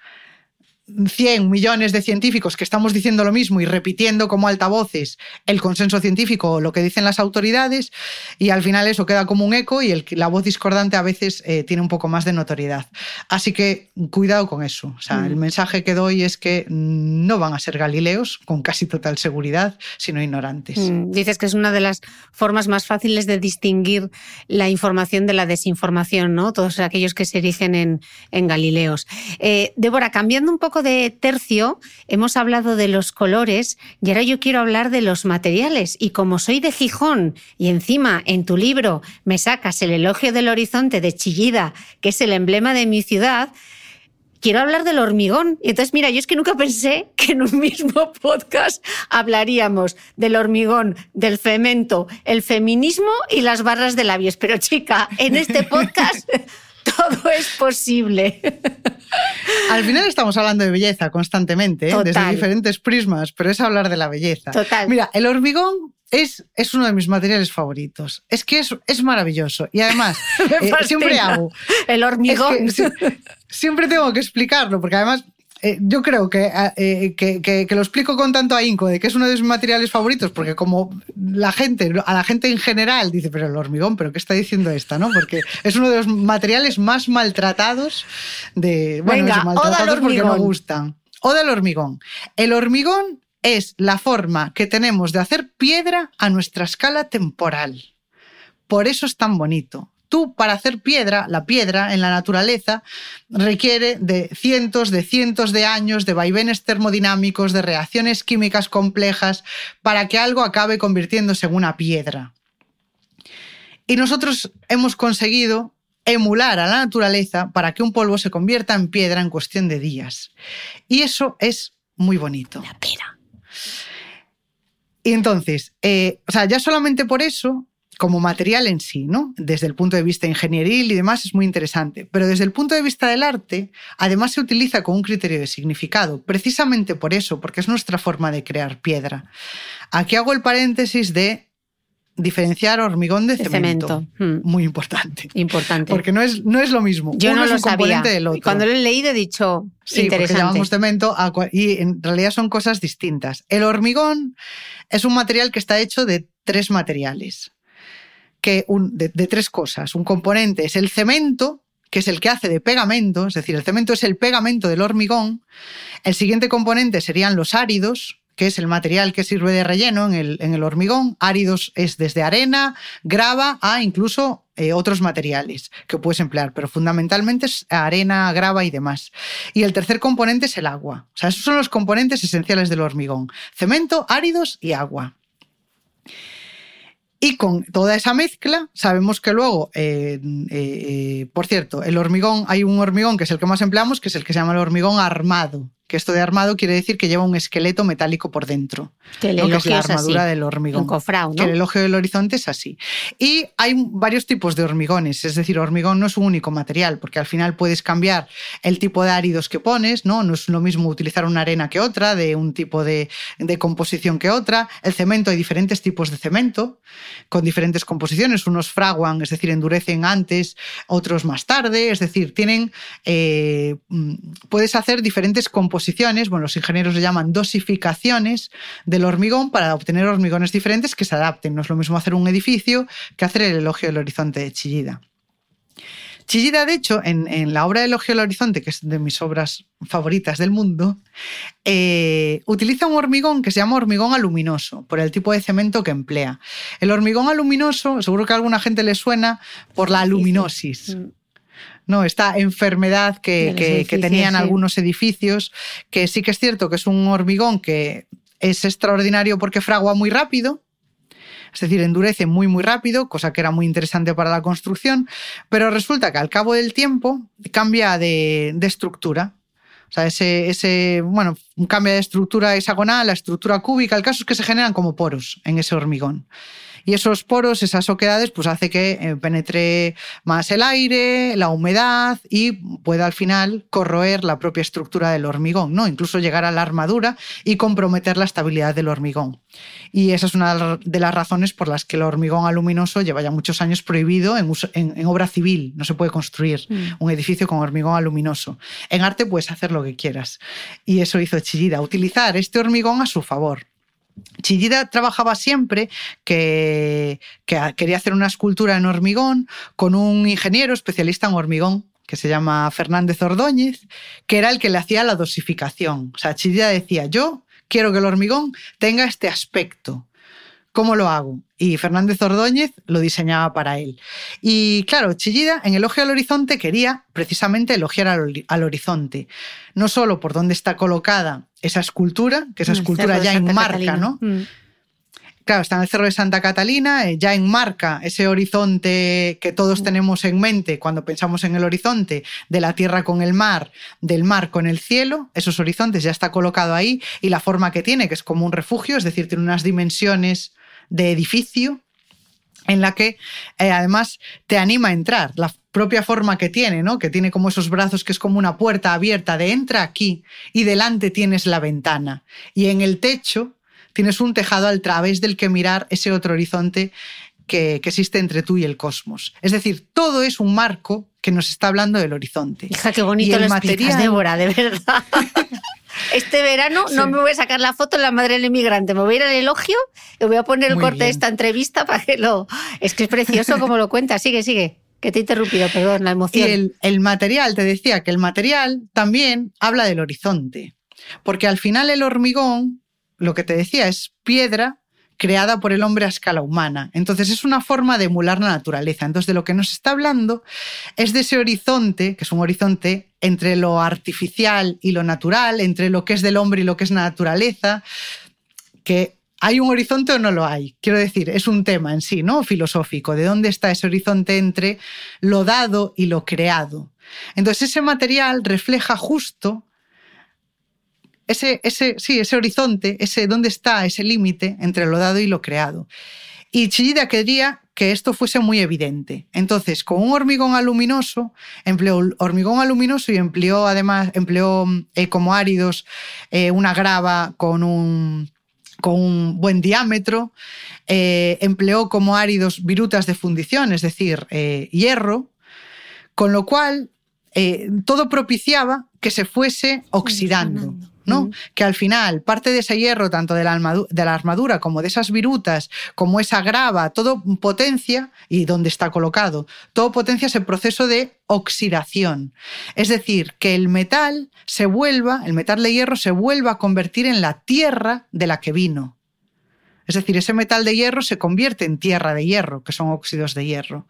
100 millones de científicos que estamos diciendo lo mismo y repitiendo como altavoces el consenso científico o lo que dicen las autoridades y al final eso queda como un eco y el, la voz discordante a veces eh, tiene un poco más de notoriedad. Así que cuidado con eso. O sea, el mm. mensaje que doy es que no van a ser galileos con casi total seguridad, sino ignorantes. Mm, dices que es una de las formas más fáciles de distinguir la información de la desinformación, ¿no? Todos aquellos que se erigen en, en galileos. Eh, Débora, cambiando un poco de tercio hemos hablado de los colores y ahora yo quiero hablar de los materiales. Y como soy de Gijón y encima en tu libro me sacas el elogio del horizonte de Chillida, que es el emblema de mi ciudad, quiero hablar del hormigón. Y entonces, mira, yo es que nunca pensé que en un mismo podcast hablaríamos del hormigón, del cemento, el feminismo y las barras de labios. Pero chica, en este podcast todo es posible. Al final estamos hablando de belleza constantemente, ¿eh? desde diferentes prismas, pero es hablar de la belleza. Total. Mira, el hormigón es, es, uno de mis materiales favoritos. Es que es, es maravilloso. Y además, eh, siempre hago. El hormigón. siempre tengo que explicarlo, porque además eh, yo creo eh, que, que, lo explico con tanto ahínco de que es uno de mis materiales favoritos, porque como la gente, a la gente en general dice, pero el hormigón, pero ¿qué está diciendo esta? ¿no? Porque es uno de los materiales más maltratados de. Bueno, Venga, maltratados porque no gustan. O del hormigón. El hormigón es la forma que tenemos de hacer piedra a nuestra escala temporal. Por eso es tan bonito. Tú, para hacer piedra, la piedra en la naturaleza requiere de cientos de cientos de años de vaivenes termodinámicos, de reacciones químicas complejas, para que algo acabe convirtiéndose en una piedra. Y nosotros hemos conseguido emular a la naturaleza para que un polvo se convierta en piedra en cuestión de días. Y eso es muy bonito. La pera. Y entonces, eh, o sea, ya solamente por eso como material en sí, ¿no? Desde el punto de vista ingenieril y demás es muy interesante. Pero desde el punto de vista del arte, además se utiliza con un criterio de significado, precisamente por eso, porque es nuestra forma de crear piedra. Aquí hago el paréntesis de diferenciar hormigón de, cemento. Hmm. Muy importante. Importante. Porque no es, no es lo mismo. Yo no es lo un componente del otro. Cuando lo he leído he dicho sí, interesante. Porque llamamos cemento y en realidad son cosas distintas. El hormigón es un material que está hecho de tres materiales que de, tres cosas. Un componente es el cemento, que es el que hace de pegamento, es decir, el cemento es el pegamento del hormigón. El siguiente componente serían los áridos, que es el material que sirve de relleno en el, en el hormigón. Áridos es desde arena, grava a incluso eh, otros materiales que puedes emplear, pero fundamentalmente es arena, grava y demás. Y el tercer componente es el agua. O sea, esos son los componentes esenciales del hormigón. Cemento, áridos y agua. Y con toda esa mezcla, sabemos que luego, eh, eh, por cierto, el hormigón, hay un hormigón que es el que más empleamos, que es el que se llama el hormigón armado, que esto de armado quiere decir que lleva un esqueleto metálico por dentro. Que, el ¿no? que es la es armadura del hormigón. Que el elogio del horizonte es así. Y hay varios tipos de hormigones, es decir, hormigón no es un único material, porque al final puedes cambiar el tipo de áridos que pones, ¿no? No es lo mismo utilizar una arena que otra, de un tipo de, de composición que otra. El cemento, hay diferentes tipos de cemento, con diferentes composiciones. Unos fraguan, es decir, endurecen antes, otros más tarde, es decir, tienen. eh, mm, puedes hacer diferentes composiciones, bueno, los ingenieros le llaman dosificaciones del hormigón para obtener hormigones diferentes que se adapten. No es lo mismo hacer un edificio que hacer el elogio del horizonte de Chillida. Chillida, de hecho, en, en la obra Elogio del Horizonte, que es de mis obras favoritas del mundo, eh, utiliza un hormigón que se llama hormigón aluminoso, por el tipo de cemento que emplea. El hormigón aluminoso, seguro que a alguna gente le suena por la aluminosis. Mm. ¿No? Esta enfermedad que, que- tenían sí. algunos edificios, que sí que es cierto que es un hormigón que es extraordinario porque fragua muy rápido, es decir, endurece muy muy rápido, cosa que era muy interesante para la construcción, pero resulta que al cabo del tiempo cambia de, de estructura. O sea, ese, ese, bueno, cambia de estructura hexagonal a estructura cúbica. El caso es que se generan como poros en ese hormigón. Y esos poros, esas oquedades, pues hace que eh, penetre más el aire, la humedad y pueda al final corroer la propia estructura del hormigón, ¿no? Incluso llegar a la armadura y comprometer la estabilidad del hormigón. Y esa es una de las razones por las que el hormigón aluminoso lleva ya muchos años prohibido en, uso- en- en obra civil. No se puede construir un edificio con hormigón aluminoso. En arte puedes hacer lo que quieras. Y eso hizo Chillida, utilizar este hormigón a su favor. Chillida trabajaba siempre que, que quería hacer una escultura en hormigón con un ingeniero especialista en hormigón que se llama Fernández Ordóñez, que era el que le hacía la dosificación. O sea, Chillida decía, yo quiero que el hormigón tenga este aspecto. ¿Cómo lo hago? Y Fernández Ordóñez lo diseñaba para él. Y claro, Chillida en Elogio al Horizonte quería precisamente elogiar al, al horizonte. No solo por dónde está colocada esa escultura, que esa El escultura ya enmarca, Catalina. ¿no? Mm. Claro, está en el Cerro de Santa Catalina, eh, ya enmarca ese horizonte que todos tenemos en mente cuando pensamos en el horizonte de la tierra con el mar, del mar con el cielo, esos horizontes ya está colocado ahí y la forma que tiene, que es como un refugio, es decir, tiene unas dimensiones de edificio en la que eh, además te anima a entrar, la propia forma que tiene, ¿no? Que tiene como esos brazos que es como una puerta abierta de entra aquí y delante tienes la ventana. Y en el techo tienes un tejado al través del que mirar ese otro horizonte que, que existe entre tú y el cosmos. Es decir, todo es un marco que nos está hablando del horizonte. Hija, qué Y bonito el lo explicas, material- Débora, de verdad. Este verano no me voy a sacar la foto de la madre del inmigrante, me voy a ir al elogio y voy a poner el Muy corte de esta entrevista para que lo... Es que es precioso como lo cuentas. Sigue, sigue. Que te he interrumpido, perdón, la Y emoción. el, el material, te decía que el material también habla del horizonte, porque al final el hormigón, lo que te decía, es piedra creada por el hombre a escala humana. Entonces es una forma de emular la naturaleza. Entonces de lo que nos está hablando es de ese horizonte, que es un horizonte entre lo artificial y lo natural, entre lo que es del hombre y lo que es naturaleza, que ¿Hay un horizonte o no lo hay? Quiero decir, es un tema en sí, ¿no? Filosófico. ¿De dónde está ese horizonte entre lo dado y lo creado? Entonces, ese material refleja justo ese, ese, sí, ese horizonte, ese dónde está ese límite entre lo dado y lo creado. Y Chillida quería que esto fuese muy evidente. Entonces, con un hormigón aluminoso, empleó hormigón aluminoso y empleó además empleó eh, como áridos eh, una grava con un, con un buen diámetro, eh, empleó como áridos virutas de fundición, es decir, hierro, con lo cual todo propiciaba que se fuese oxidando. ¿No? Mm. Que al final parte de ese hierro, tanto de la, de la armadura como de esas virutas, como esa grava, todo potencia, y donde está colocado, todo potencia ese proceso de oxidación. Es decir, que el metal se vuelva, el metal de hierro se vuelva a convertir en la tierra de la que vino. Es decir, ese metal de hierro se convierte en tierra de hierro, que son óxidos de hierro.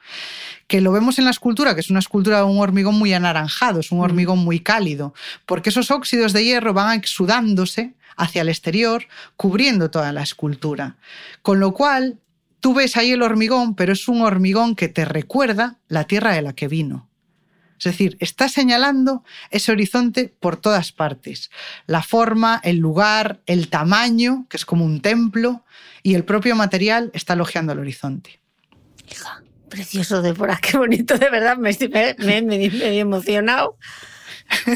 Que lo vemos en la escultura, que es una escultura de un hormigón muy anaranjado, es un hormigón muy cálido, porque esos óxidos de hierro van exudándose hacia el exterior, cubriendo toda la escultura. Con lo cual, tú ves ahí el hormigón, pero es un hormigón que te recuerda la tierra de la que vino. Es decir, está señalando ese horizonte por todas partes. La forma, el lugar, el tamaño, que es como un templo, y el propio material está elogiando el horizonte. Hija, precioso, Débora, qué bonito, de verdad, me, me, me- me he emocionado.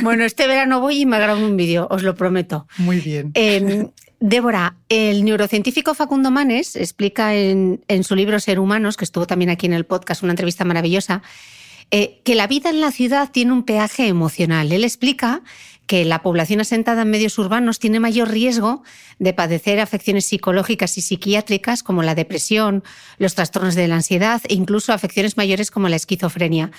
Bueno, este verano voy y me grabo un vídeo, os lo prometo. Muy bien. Eh, Débora, el neurocientífico Facundo Manes explica en, en su libro Ser Humanos, que estuvo también aquí en el podcast, una entrevista maravillosa, eh, que la vida en la ciudad tiene un peaje emocional. Él explica que la población asentada en medios urbanos tiene mayor riesgo de padecer afecciones psicológicas y psiquiátricas como la depresión, los trastornos de la ansiedad e incluso afecciones mayores como la esquizofrenia.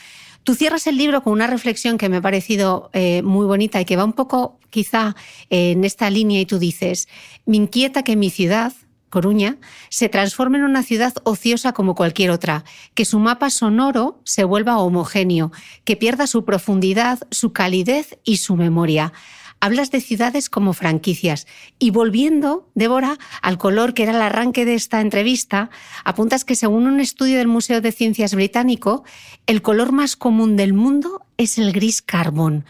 Tú cierras el libro con una reflexión que me ha parecido eh, muy bonita y que va un poco quizá en esta línea y tú dices, me inquieta que mi ciudad, Coruña, se transforme en una ciudad ociosa como cualquier otra, que su mapa sonoro se vuelva homogéneo, que pierda su profundidad, su calidez y su memoria. Hablas de ciudades como franquicias. Y volviendo, Débora, al color que era el arranque de esta entrevista, apuntas que según un estudio del Museo de Ciencias británico, el color más común del mundo es el gris carbón.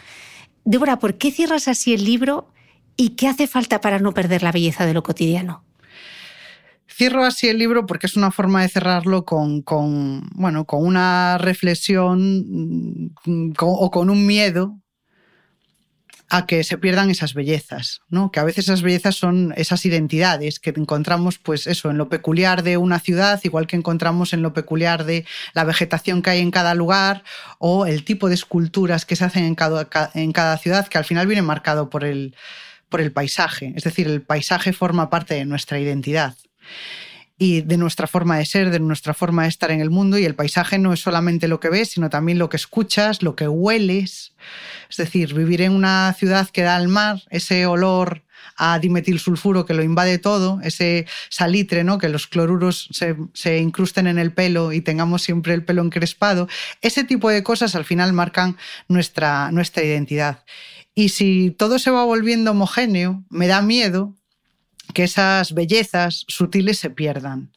Débora, ¿por qué cierras así el libro y qué hace falta para no perder la belleza de lo cotidiano? Cierro así el libro porque es una forma de cerrarlo con, bueno, con una reflexión mm, o con un miedo a que se pierdan esas bellezas, ¿no? Que a veces esas bellezas son esas identidades que encontramos, pues eso, en lo peculiar de una ciudad, igual que encontramos en lo peculiar de la vegetación que hay en cada lugar o el tipo de esculturas que se hacen en cada, ciudad, que al final viene marcado por el paisaje. Es decir, el paisaje forma parte de nuestra identidad y de nuestra forma de ser, de nuestra forma de estar en el mundo. Y el paisaje no es solamente lo que ves, sino también lo que escuchas, lo que hueles. Es decir, vivir en una ciudad que da al mar, ese olor a dimetilsulfuro que lo invade todo, ese salitre, ¿no? que los cloruros se, se incrusten en el pelo y tengamos siempre el pelo encrespado, ese tipo de cosas al final marcan nuestra, nuestra identidad. Y si todo se va volviendo homogéneo, me da miedo que esas bellezas sutiles se pierdan.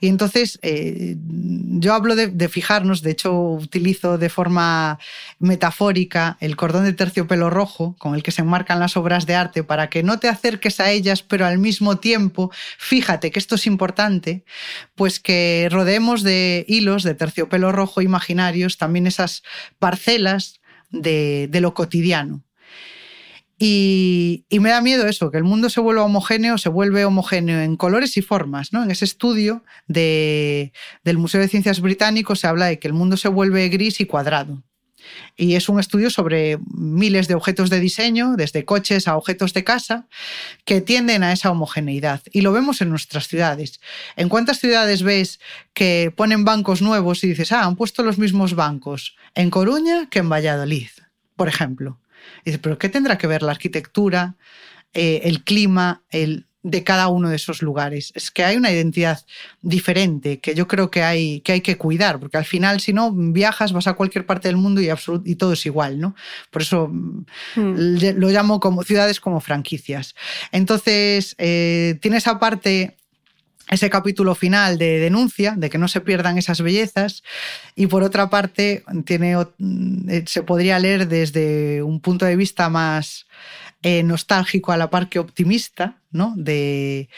Y entonces eh, yo hablo de, fijarnos, de hecho utilizo de forma metafórica el cordón de terciopelo rojo con el que se enmarcan las obras de arte para que no te acerques a ellas, pero al mismo tiempo, fíjate que esto es importante, pues que rodeemos de hilos de terciopelo rojo imaginarios también esas parcelas de, de lo cotidiano. Y, me da miedo eso, que el mundo se vuelva homogéneo, se vuelve homogéneo en colores y formas. ¿no? En ese estudio de, del Museo de Ciencias Británico se habla de que el mundo se vuelve gris y cuadrado. Y es un estudio sobre miles de objetos de diseño, desde coches a objetos de casa, que tienden a esa homogeneidad. Y lo vemos en nuestras ciudades. ¿En cuántas ciudades ves que ponen bancos nuevos y dices, ah, han puesto los mismos bancos en Coruña que en Valladolid, por ejemplo? Y dices, ¿pero qué tendrá que ver la arquitectura, eh, el clima, el, de cada uno de esos lugares? Es que hay una identidad diferente que yo creo que hay que, hay que cuidar, porque al final, si no, viajas, vas a cualquier parte del mundo y, todo es igual, ¿no? Por eso mm. lo llamo como ciudades como franquicias. Entonces, eh, tiene esa parte ese capítulo final de denuncia, de que no se pierdan esas bellezas, y por otra parte tiene, se podría leer desde un punto de vista más eh, nostálgico a la par que optimista, ¿no? de,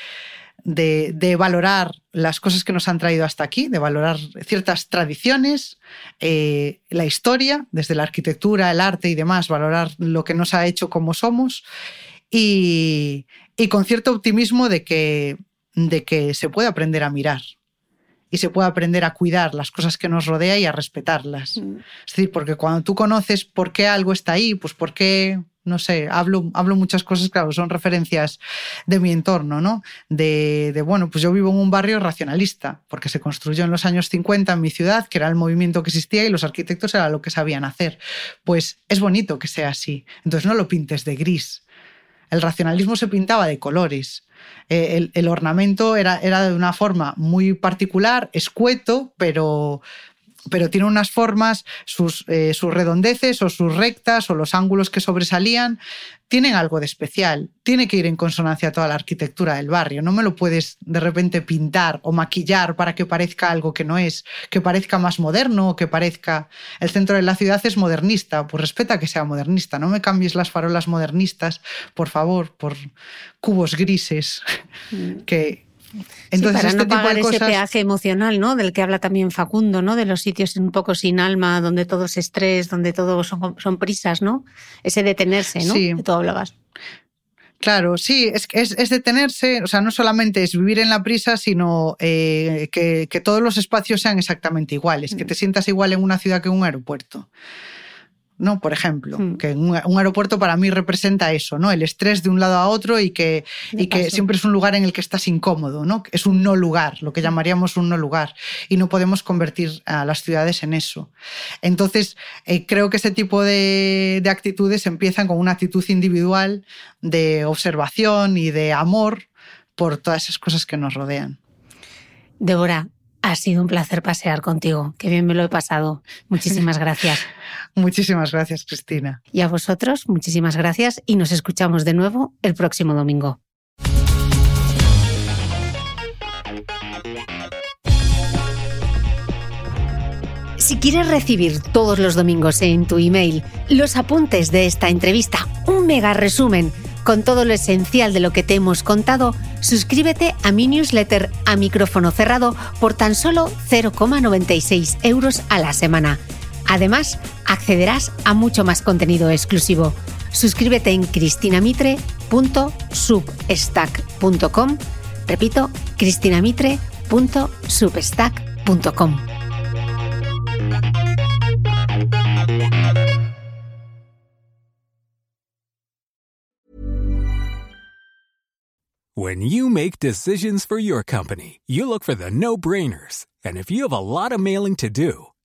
de, de, valorar las cosas que nos han traído hasta aquí, de valorar ciertas tradiciones, eh, la historia, desde la arquitectura, el arte y demás, valorar lo que nos ha hecho como somos, y, y con cierto optimismo de que de que se puede aprender a mirar y se puede aprender a cuidar las cosas que nos rodea y a respetarlas. Mm. Es decir, porque cuando tú conoces por qué algo está ahí, pues por qué no sé, hablo, hablo muchas cosas, claro, son referencias de mi entorno, ¿no? De, de, bueno, pues yo vivo en un barrio racionalista, porque se construyó en los años 50 en mi ciudad, que era el movimiento que existía y los arquitectos era lo que sabían hacer. Pues es bonito que sea así. Entonces no lo pintes de gris. El racionalismo se pintaba de colores. Eh, el, el, ornamento era, era de una forma muy particular, escueto, pero, pero tiene unas formas, sus, eh, sus, redondeces o sus rectas o los ángulos que sobresalían, tienen algo de especial. Tiene que ir en consonancia a toda la arquitectura del barrio. No me lo puedes de repente pintar o maquillar para que parezca algo que no es, que parezca más moderno o que parezca... El centro de la ciudad es modernista, pues respeta que sea modernista. No me cambies las farolas modernistas, por favor, por cubos grises que entonces, sí, para este no pagar ese peaje emocional, ¿no? Del que habla también Facundo, ¿no? De los sitios un poco sin alma, donde todo es estrés, donde todo son, son prisas, ¿no? Ese detenerse, ¿no? Sí. De todo hablabas. Claro, sí, es, es, es, detenerse, o sea, no solamente es vivir en la prisa, sino eh, que, que, todos los espacios sean exactamente iguales, mm. que te sientas igual en una ciudad que en un aeropuerto. ¿No? Por ejemplo, mm. que un, un, aeropuerto para mí representa eso, ¿no? El estrés de un lado a otro y que, y que siempre es un lugar en el que estás incómodo, ¿no? Es un no lugar, lo que llamaríamos un no lugar. Y no podemos convertir a las ciudades en eso. Entonces, eh, creo que este tipo de, de actitudes empiezan con una actitud individual de observación y de amor por todas esas cosas que nos rodean. Débora, ha sido un placer pasear contigo. Qué bien me lo he pasado. Muchísimas gracias. Muchísimas gracias, Cristina. Y a vosotros, muchísimas gracias y nos escuchamos de nuevo el próximo domingo. Si quieres recibir todos los domingos en tu email los apuntes de esta entrevista, un mega resumen con todo lo esencial de lo que te hemos contado, suscríbete a mi newsletter a micrófono cerrado por tan solo 0,96 euros a la semana. Además, accederás a mucho más contenido exclusivo. Suscríbete en cristinamitre.substack.com. Repito, cristinamitre.substack.com. When you make decisions for your company, you look for the no-brainers. And if you have a lot of mailing to do,